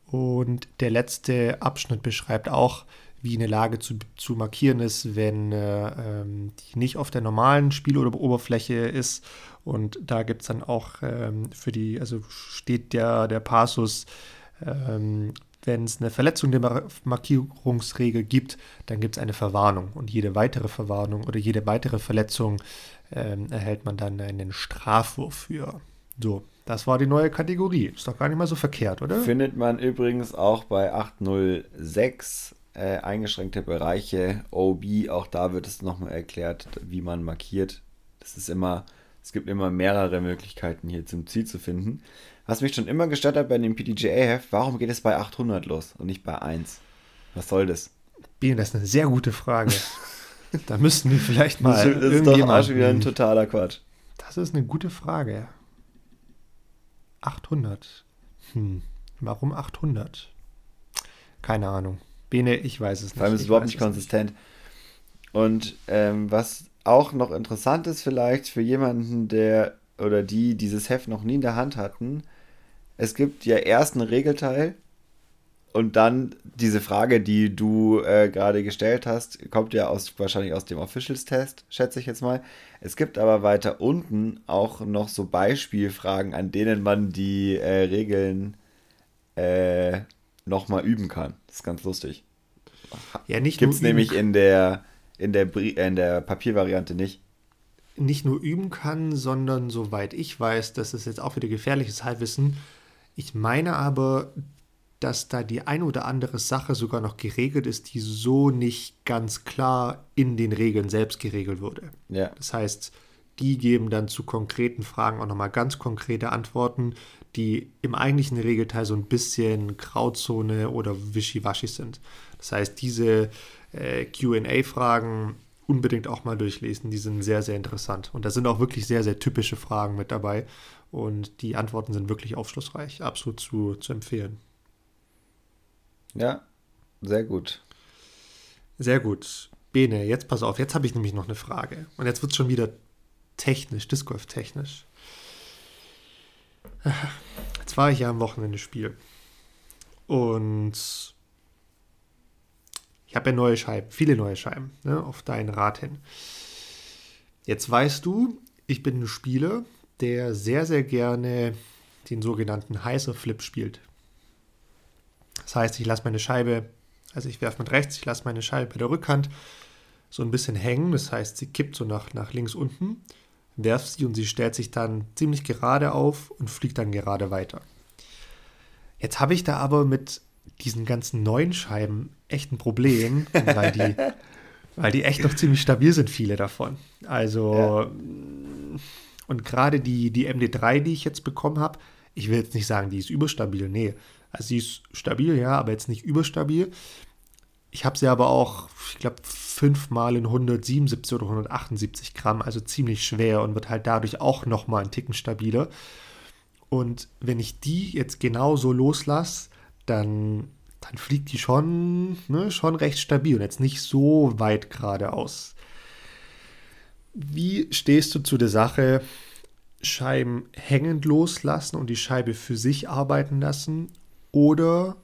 und der letzte Abschnitt beschreibt auch, wie eine Lage zu, zu markieren ist, wenn äh, ähm, die nicht auf der normalen Spiel- oder Oberfläche ist. Und da gibt es dann auch ähm, für die, also steht der, der Passus, ähm, wenn es eine Verletzung der Mar Markierungsregel gibt, dann gibt es eine Verwarnung. Und jede weitere Verwarnung oder jede weitere Verletzung ähm, erhält man dann einen Strafwurf für. So, das war die neue Kategorie. Ist doch gar nicht mal so verkehrt, oder? Findet man übrigens auch bei 806 äh, eingeschränkte Bereiche OB. Auch da wird es nochmal erklärt, wie man markiert. Das ist immer, es gibt immer mehrere Möglichkeiten hier zum Ziel zu finden. Was mich schon immer gestört hat bei dem PDGA-Heft, warum geht es bei 800 los und nicht bei 1? Was soll das? Biene, das ist eine sehr gute Frage. da müssten wir vielleicht mal das ist doch auch schon wieder ein totaler Quatsch. Das ist eine gute Frage. 800. Hm. Warum 800? Keine Ahnung. Bene, ich weiß es nicht. Vor allem ist es überhaupt nicht konsistent. Und ähm, was auch noch interessant ist, vielleicht für jemanden, der oder die dieses Heft noch nie in der Hand hatten, es gibt ja erst einen Regelteil und dann diese Frage, die du äh, gerade gestellt hast, kommt ja aus, wahrscheinlich aus dem Officials-Test, schätze ich jetzt mal. Es gibt aber weiter unten auch noch so Beispielfragen, an denen man die äh, Regeln äh, nochmal üben kann. Das ist ganz lustig. Ja, nicht Gibt es nur üben nämlich in der, in, der, Brie- in der Papiervariante nicht. nicht nur üben kann, sondern soweit ich weiß, das ist jetzt auch wieder gefährliches Halbwissen. Ich meine aber, dass da die ein oder andere Sache sogar noch geregelt ist, die so nicht ganz klar in den Regeln selbst geregelt wurde. Ja. Das heißt, die geben dann zu konkreten Fragen auch nochmal ganz konkrete Antworten, die im eigentlichen Regelteil so ein bisschen Grauzone oder Wischiwaschi sind. Das heißt, diese äh, QA-Fragen unbedingt auch mal durchlesen, die sind sehr, sehr interessant. Und da sind auch wirklich sehr, sehr typische Fragen mit dabei. Und die Antworten sind wirklich aufschlussreich, absolut zu, zu empfehlen. Ja, sehr gut. Sehr gut. Bene, jetzt pass auf, jetzt habe ich nämlich noch eine Frage. Und jetzt wird es schon wieder technisch, Disc Golf technisch. Jetzt war ich ja am Wochenende Spiel. Und ich habe ja neue Scheiben, viele neue Scheiben, ne, auf deinen Rat hin. Jetzt weißt du, ich bin ein Spieler, der sehr, sehr gerne den sogenannten heißer Flip spielt. Das heißt, ich lasse meine Scheibe, also ich werfe mit rechts, ich lasse meine Scheibe bei der Rückhand so ein bisschen hängen. Das heißt, sie kippt so nach, nach links unten, werft sie und sie stellt sich dann ziemlich gerade auf und fliegt dann gerade weiter. Jetzt habe ich da aber mit diesen ganzen neuen Scheiben echt ein Problem, weil die, weil die echt noch ziemlich stabil sind, viele davon. Also, Ja. Und gerade die, die MD3, die ich jetzt bekommen habe, ich will jetzt nicht sagen, die ist überstabil, nee. Also sie ist stabil, ja, aber jetzt nicht überstabil. Ich habe sie aber auch, ich glaube, fünfmal in 177 oder 178 Gramm, also ziemlich schwer und wird halt dadurch auch nochmal einen Ticken stabiler. Und wenn ich die jetzt genau so loslasse, dann, dann fliegt die schon, ne, schon recht stabil und jetzt nicht so weit geradeaus. Wie stehst du zu der Sache, Scheiben hängend loslassen und die Scheibe für sich arbeiten lassen oder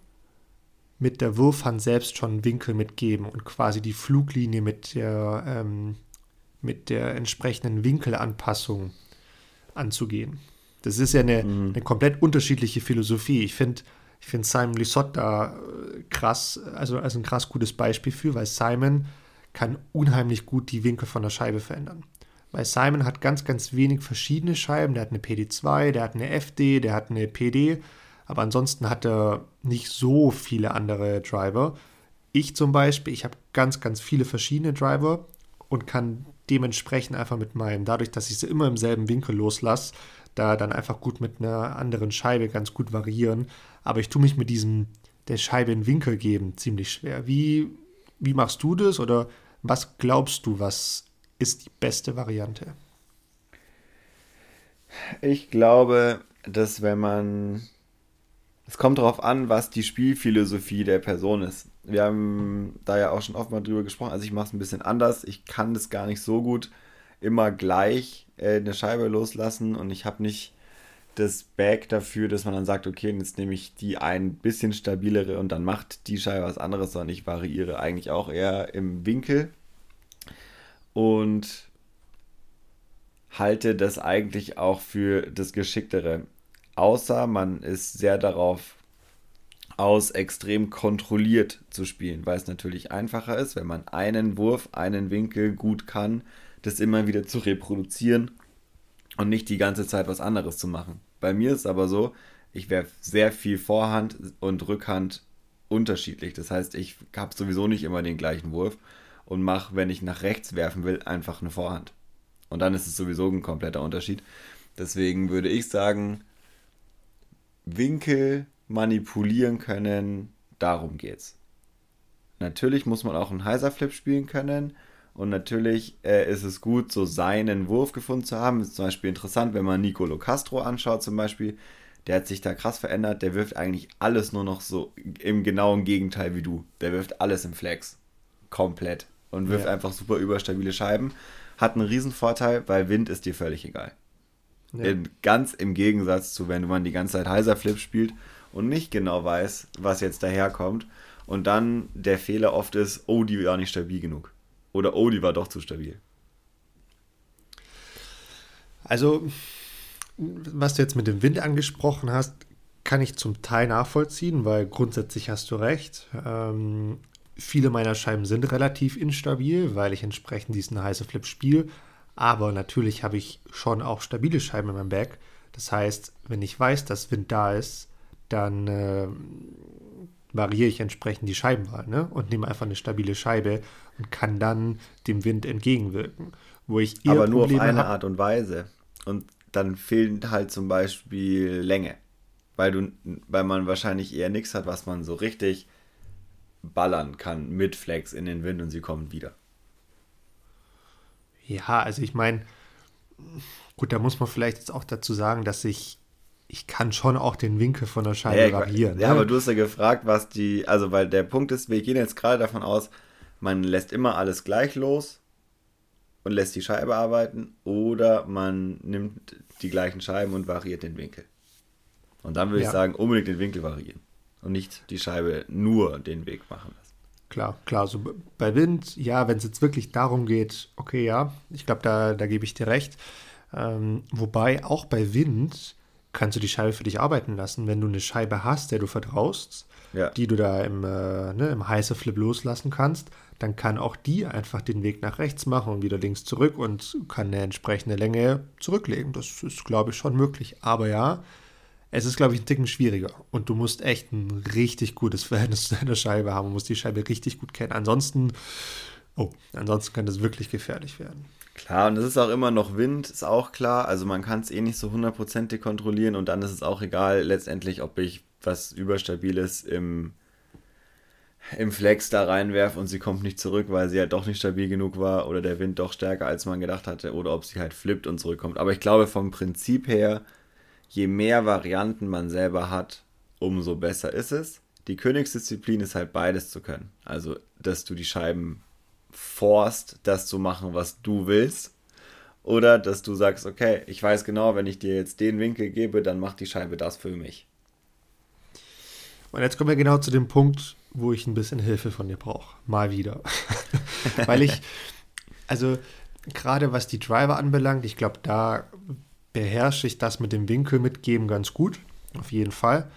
mit der Wurfhand selbst schon einen Winkel mitgeben und quasi die Fluglinie mit der, ähm, mit der entsprechenden Winkelanpassung anzugehen. Das ist ja eine, mhm. eine komplett unterschiedliche Philosophie. Ich finde ich find Simon Lissot da äh, krass, also als ein krass gutes Beispiel für, weil Simon kann unheimlich gut die Winkel von der Scheibe verändern. Weil Simon hat ganz, ganz wenig verschiedene Scheiben. Der hat eine PD2, der hat eine FD, der hat eine PD aber ansonsten hat er nicht so viele andere Driver. Ich zum Beispiel, ich habe ganz, ganz viele verschiedene Driver und kann dementsprechend einfach mit meinem, dadurch, dass ich sie immer im selben Winkel loslasse, da dann einfach gut mit einer anderen Scheibe ganz gut variieren. Aber ich tue mich mit diesem der Scheibe in Winkel geben ziemlich schwer. Wie, wie machst du das oder was glaubst du, was ist die beste Variante? Ich glaube, dass wenn man es kommt darauf an, was die Spielphilosophie der Person ist. Wir haben da ja auch schon oft mal drüber gesprochen. Also ich mache es ein bisschen anders. Ich kann das gar nicht so gut immer gleich äh, eine Scheibe loslassen und ich habe nicht das Back dafür, dass man dann sagt, okay, jetzt nehme ich die ein bisschen stabilere und dann macht die Scheibe was anderes, sondern ich variiere eigentlich auch eher im Winkel und halte das eigentlich auch für das Geschicktere. Außer man ist sehr darauf aus, extrem kontrolliert zu spielen, weil es natürlich einfacher ist, wenn man einen Wurf, einen Winkel gut kann, das immer wieder zu reproduzieren und nicht die ganze Zeit was anderes zu machen. Bei mir ist aber so, ich werfe sehr viel Vorhand und Rückhand unterschiedlich. Das heißt, ich habe sowieso nicht immer den gleichen Wurf und mache, wenn ich nach rechts werfen will, einfach eine Vorhand. Und dann ist es sowieso ein kompletter Unterschied. Deswegen würde ich sagen, Winkel manipulieren können, darum geht's. Natürlich muss man auch einen Heiser-Flip spielen können und natürlich äh, ist es gut, so seinen Wurf gefunden zu haben. Ist zum Beispiel interessant, wenn man Nicolo Castro anschaut, zum Beispiel. Der hat sich da krass verändert. Der wirft eigentlich alles nur noch so im genauen Gegenteil wie du. Der wirft alles im Flex. Komplett. Und wirft ja. einfach super überstabile Scheiben. Hat einen Riesenvorteil, weil Wind ist dir völlig egal. Ja. In, ganz im Gegensatz zu, wenn man die ganze Zeit heiser Flip spielt und nicht genau weiß, was jetzt daherkommt. Und dann der Fehler oft ist, oh, die war nicht stabil genug. Oder die war doch zu stabil. Also, was du jetzt mit dem Wind angesprochen hast, kann ich zum Teil nachvollziehen, weil grundsätzlich hast du recht. Ähm, viele meiner Scheiben sind relativ instabil, weil ich entsprechend diesen heiße Flip spiele. Aber natürlich habe ich schon auch stabile Scheiben in meinem Bag. Das heißt, wenn ich weiß, dass Wind da ist, dann äh, variiere ich entsprechend die Scheibenwahl ne? und nehme einfach eine stabile Scheibe und kann dann dem Wind entgegenwirken. Wo ich Aber nur Probleme auf eine hab, Art und Weise. Und dann fehlt halt zum Beispiel Länge. Weil, du, weil man wahrscheinlich eher nichts hat, was man so richtig ballern kann mit Flex in den Wind und sie kommen wieder. Ja, also ich meine, gut, da muss man vielleicht jetzt auch dazu sagen, dass ich, ich kann schon auch den Winkel von der Scheibe ja, variieren. Ja, ne? aber du hast ja gefragt, was die, also weil der Punkt ist, wir gehen jetzt gerade davon aus, man lässt immer alles gleich los und lässt die Scheibe arbeiten oder man nimmt die gleichen Scheiben und variiert den Winkel. Und dann würde ja. ich sagen, unbedingt den Winkel variieren und nicht die Scheibe nur den Weg machen. Klar, klar. So bei Wind, ja, wenn es jetzt wirklich darum geht, okay, ja, ich glaube, da, da gebe ich dir recht. Ähm, wobei auch bei Wind kannst du die Scheibe für dich arbeiten lassen, wenn du eine Scheibe hast, der du vertraust, ja. die du da im, äh, ne, im heiße Flip loslassen kannst, dann kann auch die einfach den Weg nach rechts machen und wieder links zurück und kann eine entsprechende Länge zurücklegen. Das ist, glaube ich, schon möglich. Aber ja, es ist, glaube ich, ein Ticken schwieriger. Und du musst echt ein richtig gutes Verhältnis zu deiner Scheibe haben. Du musst die Scheibe richtig gut kennen. Ansonsten, oh, ansonsten kann das wirklich gefährlich werden. Klar, und es ist auch immer noch Wind, ist auch klar. Also man kann es eh nicht so hundertprozentig kontrollieren und dann ist es auch egal letztendlich, ob ich was Überstabiles im, im Flex da reinwerfe und sie kommt nicht zurück, weil sie halt doch nicht stabil genug war oder der Wind doch stärker als man gedacht hatte oder ob sie halt flippt und zurückkommt. Aber ich glaube vom Prinzip her, je mehr Varianten man selber hat, umso besser ist es. Die Königsdisziplin ist halt beides zu können. Also, dass du die Scheiben forst, das zu machen, was du willst. Oder dass du sagst, okay, ich weiß genau, wenn ich dir jetzt den Winkel gebe, dann macht die Scheibe das für mich. Und jetzt kommen wir genau zu dem Punkt, wo ich ein bisschen Hilfe von dir brauche. Mal wieder. Weil ich, also gerade was die Driver anbelangt, ich glaube, da beherrsche ich das mit dem Winkel mitgeben ganz gut. Auf jeden Fall.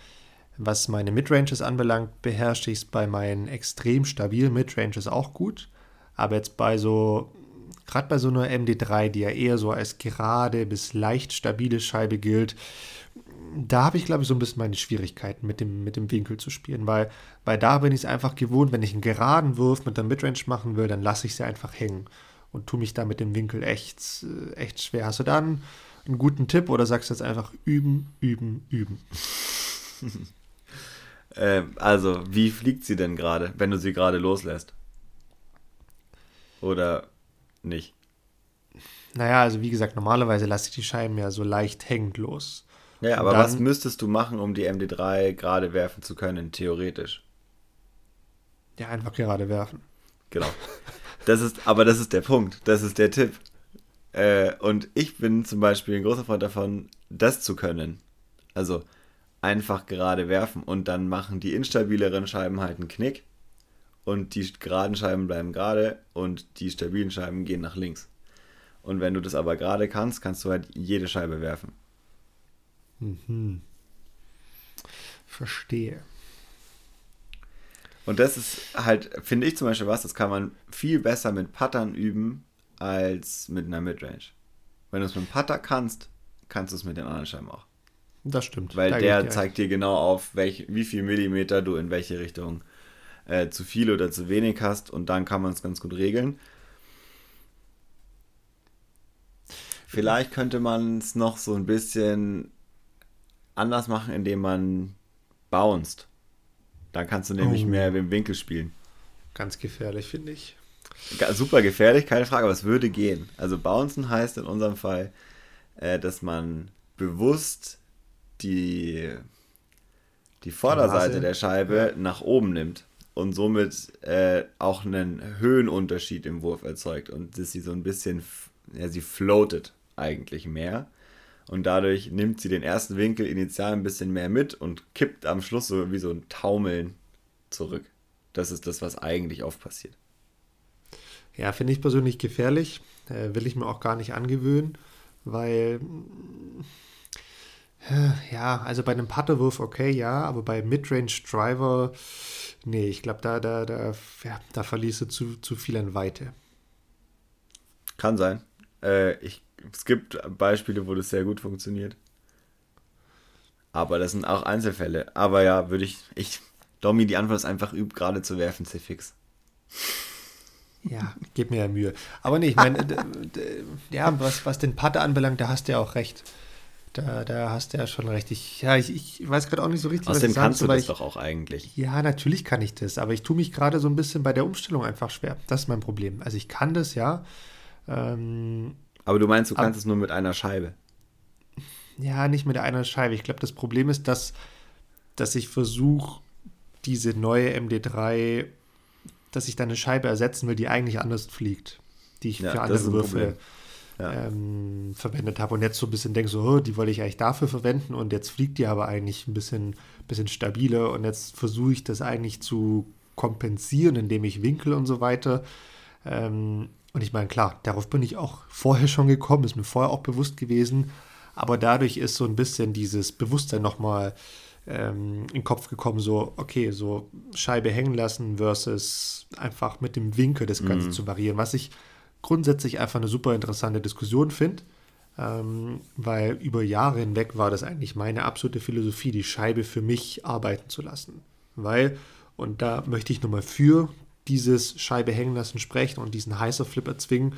Was meine Midranges anbelangt, beherrsche ich es bei meinen extrem stabilen Midranges auch gut. Aber jetzt bei so, gerade bei so einer MD3, die ja eher so als gerade bis leicht stabile Scheibe gilt, da habe ich, glaube ich, so ein bisschen meine Schwierigkeiten mit dem, mit dem Winkel zu spielen, weil, weil da bin ich es einfach gewohnt, wenn ich einen geraden Wurf mit der Midrange machen will, dann lasse ich sie einfach hängen und tue mich da mit dem Winkel echt, äh, echt schwer. Hast du da einen, einen guten Tipp oder sagst du jetzt einfach üben, üben, üben? äh, also, wie fliegt sie denn gerade, wenn du sie gerade loslässt? Oder nicht? Naja, also wie gesagt, normalerweise lasse ich die Scheiben ja so leicht hängend los. Ja, aber dann, was müsstest du machen, um die MD3 gerade werfen zu können, theoretisch? Ja, einfach gerade werfen. Genau. Das ist, aber das ist der Punkt, das ist der Tipp. Äh, und ich bin zum Beispiel ein großer Freund davon, das zu können. Also einfach gerade werfen und dann machen die instabileren Scheiben halt einen Knick und die geraden Scheiben bleiben gerade und die stabilen Scheiben gehen nach links. Und wenn du das aber gerade kannst, kannst du halt jede Scheibe werfen. Mhm. Verstehe. Und das ist halt, finde ich zum Beispiel was, das kann man viel besser mit Puttern üben als mit einer Midrange. Wenn du es mit einem Putter kannst, kannst du es mit den anderen Scheiben auch. Das stimmt. Weil der zeigt dir genau auf, welch, wie viel Millimeter du in welche Richtung äh, zu viel oder zu wenig hast und dann kann man es ganz gut regeln. Vielleicht könnte man es noch so ein bisschen anders machen, indem man bounced. Dann kannst du nämlich oh. mehr im Winkel spielen. Ganz gefährlich, finde ich. Super gefährlich, keine Frage, aber es würde gehen. Also bouncen heißt in unserem Fall, äh, dass man bewusst die, die Vorderseite der Scheibe ja. nach oben nimmt und somit äh, auch einen Höhenunterschied im Wurf erzeugt und dass sie so ein bisschen, ja, sie floatet eigentlich mehr und dadurch nimmt sie den ersten Winkel initial ein bisschen mehr mit und kippt am Schluss so wie so ein Taumeln zurück. Das ist das, was eigentlich oft passiert. Ja, finde ich persönlich gefährlich. Äh, will ich mir auch gar nicht angewöhnen, weil äh, ja, also bei einem Putterwurf okay, ja, aber bei Midrange Driver, nee, ich glaube, da, da, da, ja, da verlierst du zu, zu viel an Weite. Kann sein. Äh, ich es gibt Beispiele, wo das sehr gut funktioniert. Aber das sind auch Einzelfälle. Aber ja, würde ich, ich, Domi, die Antwort ist einfach, üb gerade zu werfen, C-Fix. Ja, gib mir ja Mühe. Aber nee, ich meine, ja, was, was den Pater anbelangt, da hast du ja auch recht. Da, da hast du ja schon recht. Ich, ja, ich, ich weiß gerade auch nicht so richtig, Außerdem was kannst du das ich, doch auch eigentlich. Ja, natürlich kann ich das, aber ich tue mich gerade so ein bisschen bei der Umstellung einfach schwer. Das ist mein Problem. Also ich kann das, ja. Ähm, aber du meinst, du kannst Ab, es nur mit einer Scheibe? Ja, nicht mit einer Scheibe. Ich glaube, das Problem ist, dass, dass ich versuche, diese neue MD3, dass ich da eine Scheibe ersetzen will, die eigentlich anders fliegt, die ich ja, für andere Würfe ja. ähm, verwendet habe. Und jetzt so ein bisschen denke, so, oh, die wollte ich eigentlich dafür verwenden und jetzt fliegt die aber eigentlich ein bisschen, bisschen stabiler und jetzt versuche ich das eigentlich zu kompensieren, indem ich winkel und so weiter. Ähm, und ich meine, klar, darauf bin ich auch vorher schon gekommen, ist mir vorher auch bewusst gewesen. Aber dadurch ist so ein bisschen dieses Bewusstsein nochmal ähm, in den Kopf gekommen, so, okay, so Scheibe hängen lassen versus einfach mit dem Winkel das Ganze mhm. zu variieren, was ich grundsätzlich einfach eine super interessante Diskussion finde, ähm, weil über Jahre hinweg war das eigentlich meine absolute Philosophie, die Scheibe für mich arbeiten zu lassen. Weil, und da möchte ich nochmal für dieses Scheibe hängen lassen sprechen und diesen heißer Flip erzwingen.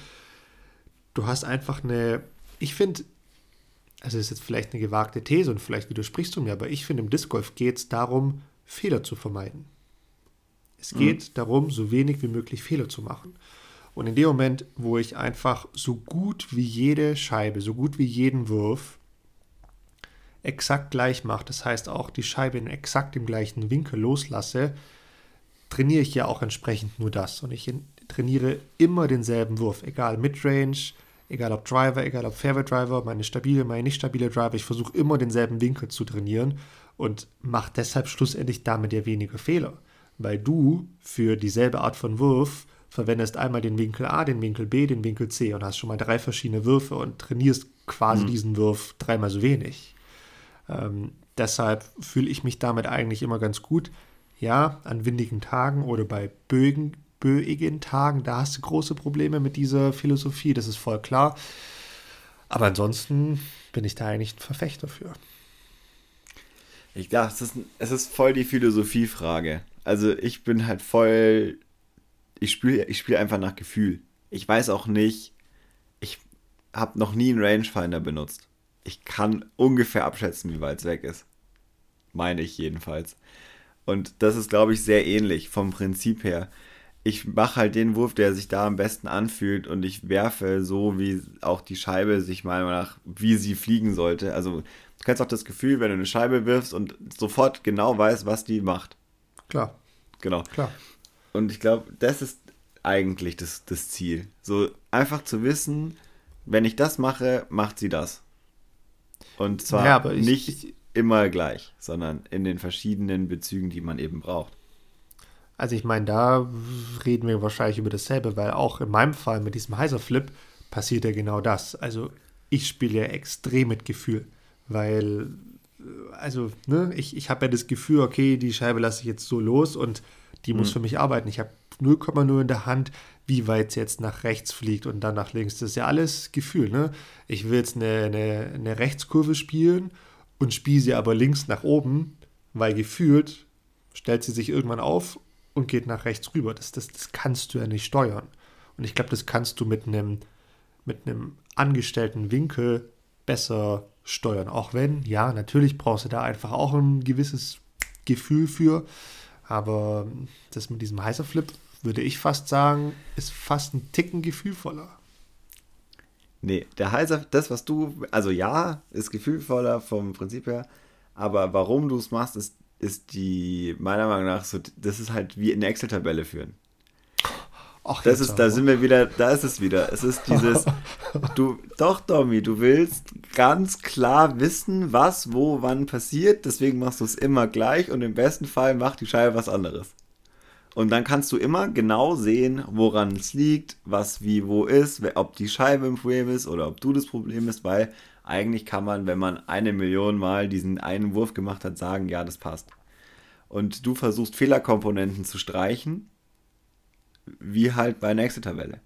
Du hast einfach eine, ich finde, also ist jetzt vielleicht eine gewagte These und vielleicht widersprichst du mir, aber ich finde, im Disc Golf geht es darum, Fehler zu vermeiden. Es mhm. geht darum, so wenig wie möglich Fehler zu machen. Und in dem Moment, wo ich einfach so gut wie jede Scheibe, so gut wie jeden Wurf exakt gleich mache, das heißt auch die Scheibe in exakt dem gleichen Winkel loslasse, trainiere ich ja auch entsprechend nur das. Und ich trainiere immer denselben Wurf, egal Midrange, egal ob Driver, egal ob Fairway Driver, meine stabile, meine nicht stabile Driver. Ich versuche immer denselben Winkel zu trainieren und mache deshalb schlussendlich damit ja weniger Fehler. Weil du für dieselbe Art von Wurf verwendest einmal den Winkel A, den Winkel B, den Winkel C und hast schon mal drei verschiedene Würfe und trainierst quasi mhm. diesen Wurf dreimal so wenig. Ähm, deshalb fühle ich mich damit eigentlich immer ganz gut. Ja, an windigen Tagen oder bei Bögen, böigen Tagen, da hast du große Probleme mit dieser Philosophie, das ist voll klar. Aber ansonsten bin ich da eigentlich ein Verfechter für. Ich dachte, es ist, es ist voll die Philosophiefrage. Also ich bin halt voll, ich spiele ich spiel einfach nach Gefühl. Ich weiß auch nicht, ich habe noch nie einen Rangefinder benutzt. Ich kann ungefähr abschätzen, wie weit es weg ist. Meine ich jedenfalls. Und das ist, glaube ich, sehr ähnlich vom Prinzip her. Ich mache halt den Wurf, der sich da am besten anfühlt und ich werfe so, wie auch die Scheibe sich meiner Meinung nach, wie sie fliegen sollte. Also du kennst auch das Gefühl, wenn du eine Scheibe wirfst und sofort genau weißt, was die macht. Klar. Genau. Klar. Und ich glaube, das ist eigentlich das, das Ziel. So einfach zu wissen, wenn ich das mache, macht sie das. Und zwar ja, ich, nicht ich, immer gleich, sondern in den verschiedenen Bezügen, die man eben braucht. Also ich meine, da reden wir wahrscheinlich über dasselbe, weil auch in meinem Fall mit diesem Heiser Flip passiert ja genau das. Also ich spiele ja extrem mit Gefühl, weil also ne, ich, ich habe ja das Gefühl, okay, die Scheibe lasse ich jetzt so los und die muss mhm. für mich arbeiten. Ich habe 0,0 in der Hand, wie weit es jetzt nach rechts fliegt und dann nach links. Das ist ja alles Gefühl. Ne? Ich will jetzt eine, eine, eine Rechtskurve spielen und spiele sie aber links nach oben, weil gefühlt stellt sie sich irgendwann auf und geht nach rechts rüber. Das, das, das kannst du ja nicht steuern. Und ich glaube, das kannst du mit einem mit einem angestellten Winkel besser steuern. Auch wenn, ja, natürlich brauchst du da einfach auch ein gewisses Gefühl für. Aber das mit diesem heißer Flip, würde ich fast sagen, ist fast ein Ticken gefühlvoller. Nee, der heißer, das, was du, also ja, ist gefühlvoller vom Prinzip her, aber warum du es machst, ist, ist die, meiner Meinung nach, so, das ist halt wie eine Excel-Tabelle führen. Ach, das ist, da sind wir wieder, da ist es wieder. Es ist dieses, du, doch, Domi, du willst ganz klar wissen, was, wo, wann passiert, deswegen machst du es immer gleich und im besten Fall macht die Scheibe was anderes. Und dann kannst du immer genau sehen, woran es liegt, was wie wo ist, ob die Scheibe im Problem ist oder ob du das Problem bist, weil eigentlich kann man, wenn man eine Million Mal diesen einen Wurf gemacht hat, sagen, ja, das passt. Und du versuchst Fehlerkomponenten zu streichen wie halt bei einer Excel-Tabelle.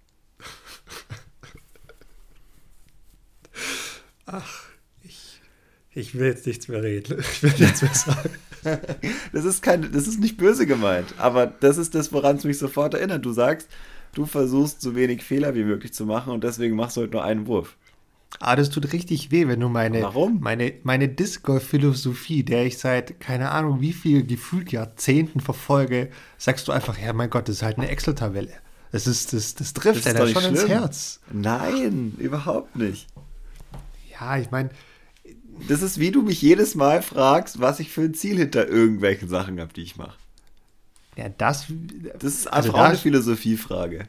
Ach, ich, ich will jetzt nichts mehr reden. Ich will nichts mehr sagen. das, ist kein, das ist nicht böse gemeint, aber das ist das, woran es mich sofort erinnert. Du sagst, du versuchst so wenig Fehler wie möglich zu machen und deswegen machst du heute nur einen Wurf. Ah, das tut richtig weh, wenn du meine, Warum? meine, meine Disc-Golf-Philosophie, der ich seit keine Ahnung wie viel gefühlt Jahrzehnten verfolge, sagst du einfach, ja mein Gott, das ist halt eine Excel-Tabelle. Das ist, das, das trifft ja schon schlimm. ins Herz. Nein, überhaupt nicht. Ja, ich meine. Das ist wie du mich jedes Mal fragst, was ich für ein Ziel hinter irgendwelchen Sachen habe, die ich mache. Ja, das. Das ist also einfach also auch eine Philosophiefrage.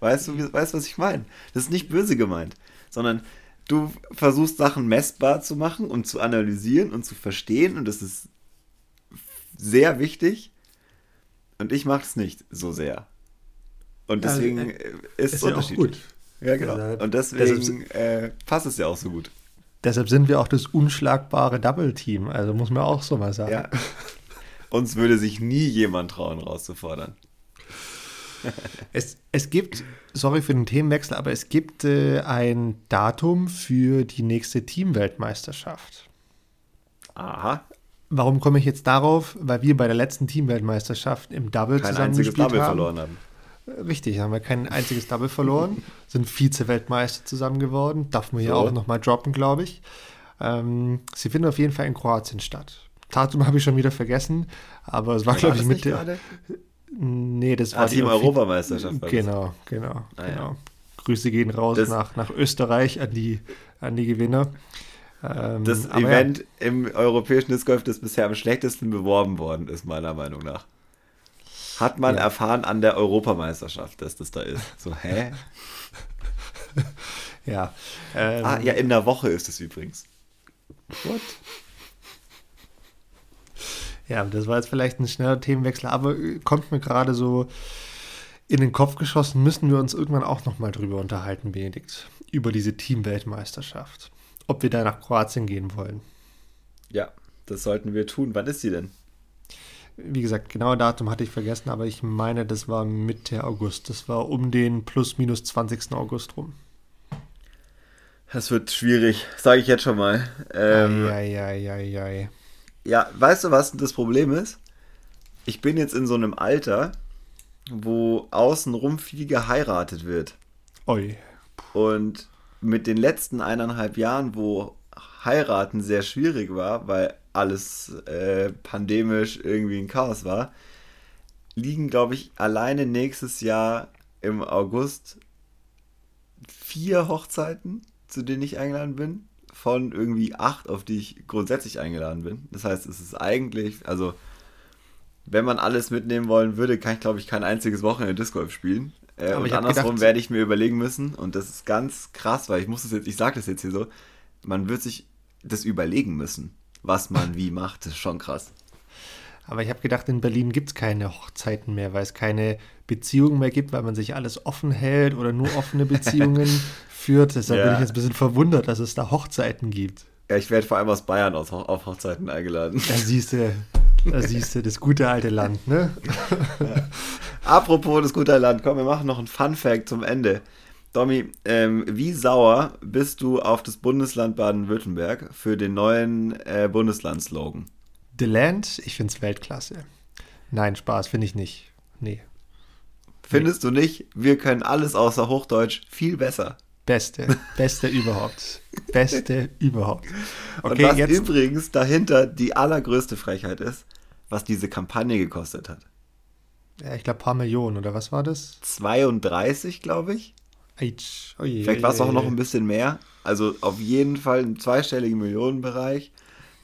Weißt du, weißt, was ich meine? Das ist nicht böse gemeint, sondern du versuchst Sachen messbar zu machen und zu analysieren und zu verstehen und das ist sehr wichtig. Und ich mache es nicht so sehr. Und deswegen also, äh, ist, es unterschiedlich. gut. Ja, genau. Deshalb, und deswegen äh, passt es ja auch so gut. Deshalb sind wir auch das unschlagbare Double-Team. Also muss man auch so mal sagen. Ja. Uns würde sich nie jemand trauen, rauszufordern. es, es gibt, sorry für den Themenwechsel, aber es gibt äh, ein Datum für die nächste Teamweltmeisterschaft. Aha. Warum komme ich jetzt darauf? Weil wir bei der letzten Teamweltmeisterschaft im Double Kein zusammen einziges Double haben. verloren haben. Richtig, haben wir kein einziges Double verloren, sind Vize-Weltmeister zusammen geworden, darf man so. ja auch nochmal droppen, glaube ich. Ähm, sie finden auf jeden Fall in Kroatien statt. Datum habe ich schon wieder vergessen, aber es war, glaube ich, Mitte, Nee, das Ah, war Team Offi- Europameisterschaft war. Genau, genau, Ah, ja. genau. Grüße gehen raus Das- nach, nach Österreich an die, an die Gewinner. Ähm, Das Event im europäischen Disc Golf, das bisher am schlechtesten beworben worden ist, meiner Meinung nach. Hat man Ja. erfahren an der Europameisterschaft, dass das da ist. So, hä? Ja. ja, ähm, Ah, ja, in der Woche ist es übrigens. What? Ja, das war jetzt vielleicht ein schneller Themenwechsel, aber äh, kommt mir gerade so in den Kopf geschossen, müssen wir uns irgendwann auch nochmal drüber unterhalten, Benedikt, über diese Teamweltmeisterschaft. Ob wir da nach Kroatien gehen wollen. Ja, das sollten wir tun. Wann ist sie denn? Wie gesagt, genaue Datum hatte ich vergessen, aber ich meine, das war Mitte August. Das war um den plus minus 20. August rum. Das wird schwierig, sage ich jetzt schon mal. Ähm, Eieieiei. Ja, weißt du, was das Problem ist? Ich bin jetzt in so einem Alter, wo außenrum viel geheiratet wird. Oi. Und mit den letzten eineinhalb Jahren, wo heiraten sehr schwierig war, weil alles äh, pandemisch irgendwie ein Chaos war, liegen, glaube ich, alleine nächstes Jahr im August vier Hochzeiten, zu denen ich eingeladen bin, von irgendwie acht, auf die ich grundsätzlich eingeladen bin. Das heißt, es ist eigentlich, also wenn man alles mitnehmen wollen würde, kann ich, glaube ich, kein einziges Wochenende Disc Golf spielen. Äh, Aber und andersrum gedacht- werde ich mir überlegen müssen, und das ist ganz krass, weil ich muss das jetzt, ich sage das jetzt hier so, man wird sich das überlegen müssen, was man wie macht. Das ist schon krass. Aber ich habe gedacht, in Berlin gibt es keine Hochzeiten mehr, weil es keine Beziehungen mehr gibt, weil man sich alles offen hält oder nur offene Beziehungen führt. Deshalb bin Ja. ich jetzt ein bisschen verwundert, dass es da Hochzeiten gibt. Ja, ich werde vor allem aus Bayern aus, auf Hochzeiten eingeladen. Da siehst du, da siehst du das gute alte Land, ne? Apropos das gute Land, komm, wir machen noch einen Fun Fact zum Ende. Domi, ähm, wie sauer bist du auf das Bundesland Baden-Württemberg für den neuen äh, Bundesland-Slogan? The Land, ich finde es Weltklasse. Nein, Spaß, finde ich nicht. Nee. Findest du nicht, wir können alles außer Hochdeutsch viel besser? Beste, beste überhaupt. Beste überhaupt. Und Okay, was jetzt. übrigens dahinter die allergrößte Frechheit ist, was diese Kampagne gekostet hat. Ja, ich glaube, paar Millionen, oder was war das? 32, glaube ich. Eitsch, oje, Vielleicht war es auch noch ein bisschen mehr. Also auf jeden Fall im zweistelligen Millionenbereich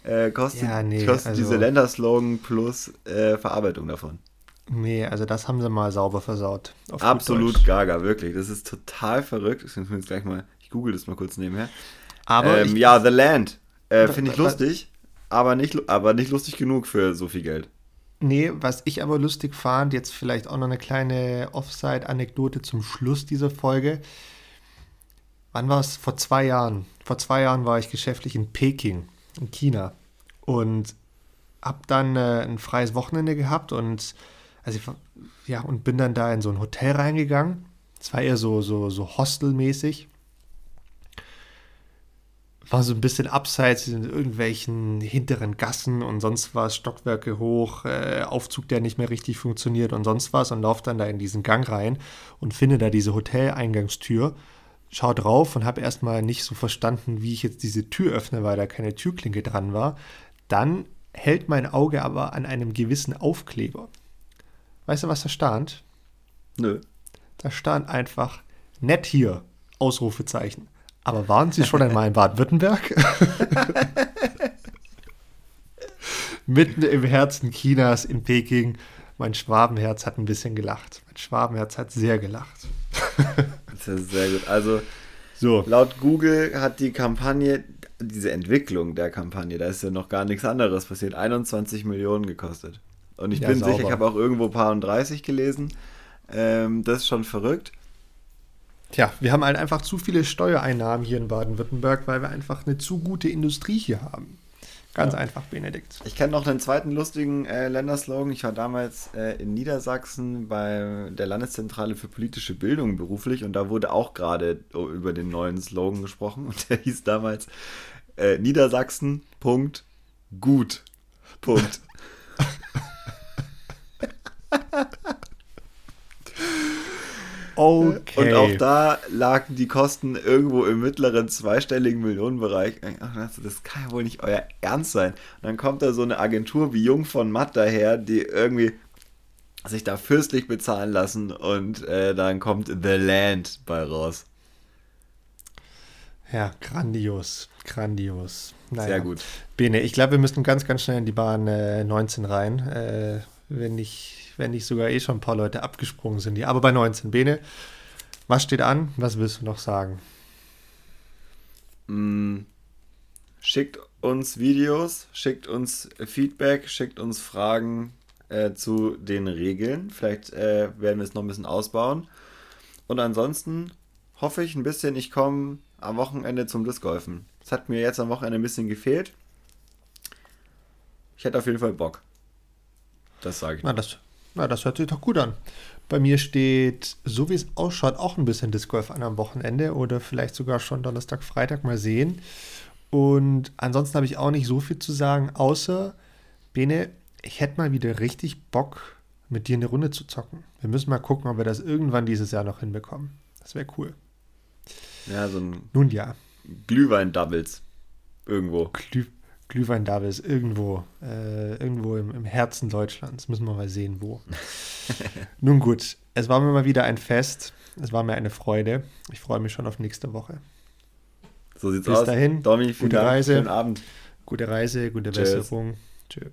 äh, kostet, Ja, nee, kostet also- diese Länderslogan plus äh, Verarbeitung davon. Nee, also das haben sie mal sauber versaut. Absolut gaga, wirklich. Das ist total verrückt. Ich jetzt gleich mal, ich google das mal kurz nebenher. Aber ähm, ich, ja, The Land. Äh, Finde ich lustig, aber nicht, aber nicht lustig genug für so viel Geld. Nee, was ich aber lustig fand, jetzt vielleicht auch noch eine kleine Offside-Anekdote zum Schluss dieser Folge. Wann war es? Vor zwei Jahren. Vor zwei Jahren war ich geschäftlich in Peking, in China. Und hab dann äh, ein freies Wochenende gehabt und also ich, ja, und bin dann da in so ein Hotel reingegangen. Es war eher so, so, so hostelmäßig. War so ein bisschen abseits in irgendwelchen hinteren Gassen und sonst was, Stockwerke hoch, äh, Aufzug, der nicht mehr richtig funktioniert und sonst was und laufe dann da in diesen Gang rein und finde da diese Hoteleingangstür, schau drauf und habe erstmal nicht so verstanden, wie ich jetzt diese Tür öffne, weil da keine Türklinke dran war. Dann hält mein Auge aber an einem gewissen Aufkleber. Weißt du, was da stand? Nö. Da stand einfach nett hier, Ausrufezeichen. Aber waren Sie schon einmal in Baden-Württemberg? Mitten im Herzen Chinas in Peking. Mein Schwabenherz hat ein bisschen gelacht. Mein Schwabenherz hat sehr gelacht. Das ist sehr gut. Also So. laut Google hat die Kampagne, diese Entwicklung der Kampagne, da ist ja noch gar nichts anderes passiert, 21 Millionen gekostet. Und ich Ja, bin sauber. sicher, ich habe auch irgendwo paar und 30 gelesen. Ähm, das ist schon verrückt. Tja, wir haben halt einfach zu viele Steuereinnahmen hier in Baden-Württemberg, weil wir einfach eine zu gute Industrie hier haben. Ganz einfach, Benedikt. Ich kenne noch einen zweiten lustigen äh, Länderslogan. Ich war damals äh, in Niedersachsen bei der Landeszentrale für politische Bildung beruflich und da wurde auch gerade o- über den neuen Slogan gesprochen und der hieß damals äh, Niedersachsen, Punkt, gut, Punkt. Okay. Und auch da lagen die Kosten irgendwo im mittleren zweistelligen Millionenbereich. Ach, das kann ja wohl nicht euer Ernst sein. Und dann kommt da so eine Agentur wie Jung von Matt daher, die irgendwie sich da fürstlich bezahlen lassen und äh, dann kommt The Land bei raus. Ja, grandios, grandios. Naja. Sehr gut. Bene, ich glaube, wir müssen ganz, ganz schnell in die Bahn äh, 19 rein, äh, wenn, nicht, wenn nicht sogar eh schon ein paar Leute abgesprungen sind. Ja, aber bei 19. Bene, was steht an? Was willst du noch sagen? Mm, schickt uns Videos, schickt uns Feedback, schickt uns Fragen äh, zu den Regeln. Vielleicht äh, werden wir es noch ein bisschen ausbauen. Und ansonsten hoffe ich ein bisschen, ich komme am Wochenende zum Discgolfen. Das hat mir jetzt am Wochenende ein bisschen gefehlt. Ich hätte auf jeden Fall Bock. Das sage ich. Na das, na, das hört sich doch gut an. Bei mir steht, so wie es ausschaut, auch ein bisschen Disc Golf an am Wochenende oder vielleicht sogar schon Donnerstag, Freitag mal sehen. Und ansonsten habe ich auch nicht so viel zu sagen, außer, Bene, ich hätte mal wieder richtig Bock, mit dir eine Runde zu zocken. Wir müssen mal gucken, ob wir das irgendwann dieses Jahr noch hinbekommen. Das wäre cool. Ja, so ein. Nun ja. Glühwein-Doubles. Irgendwo. Glüh Glühwein-Doubles, irgendwo. Äh, irgendwo im, im, Herzen Deutschlands. Müssen wir mal sehen, wo. Nun gut, es war mir mal wieder ein Fest. Es war mir eine Freude. Ich freue mich schon auf nächste Woche. So sieht's Bis aus. Bis dahin. Domi, gute Reise. Schönen Abend. Gute Reise, gute Tschüss. Besserung. Tschüss.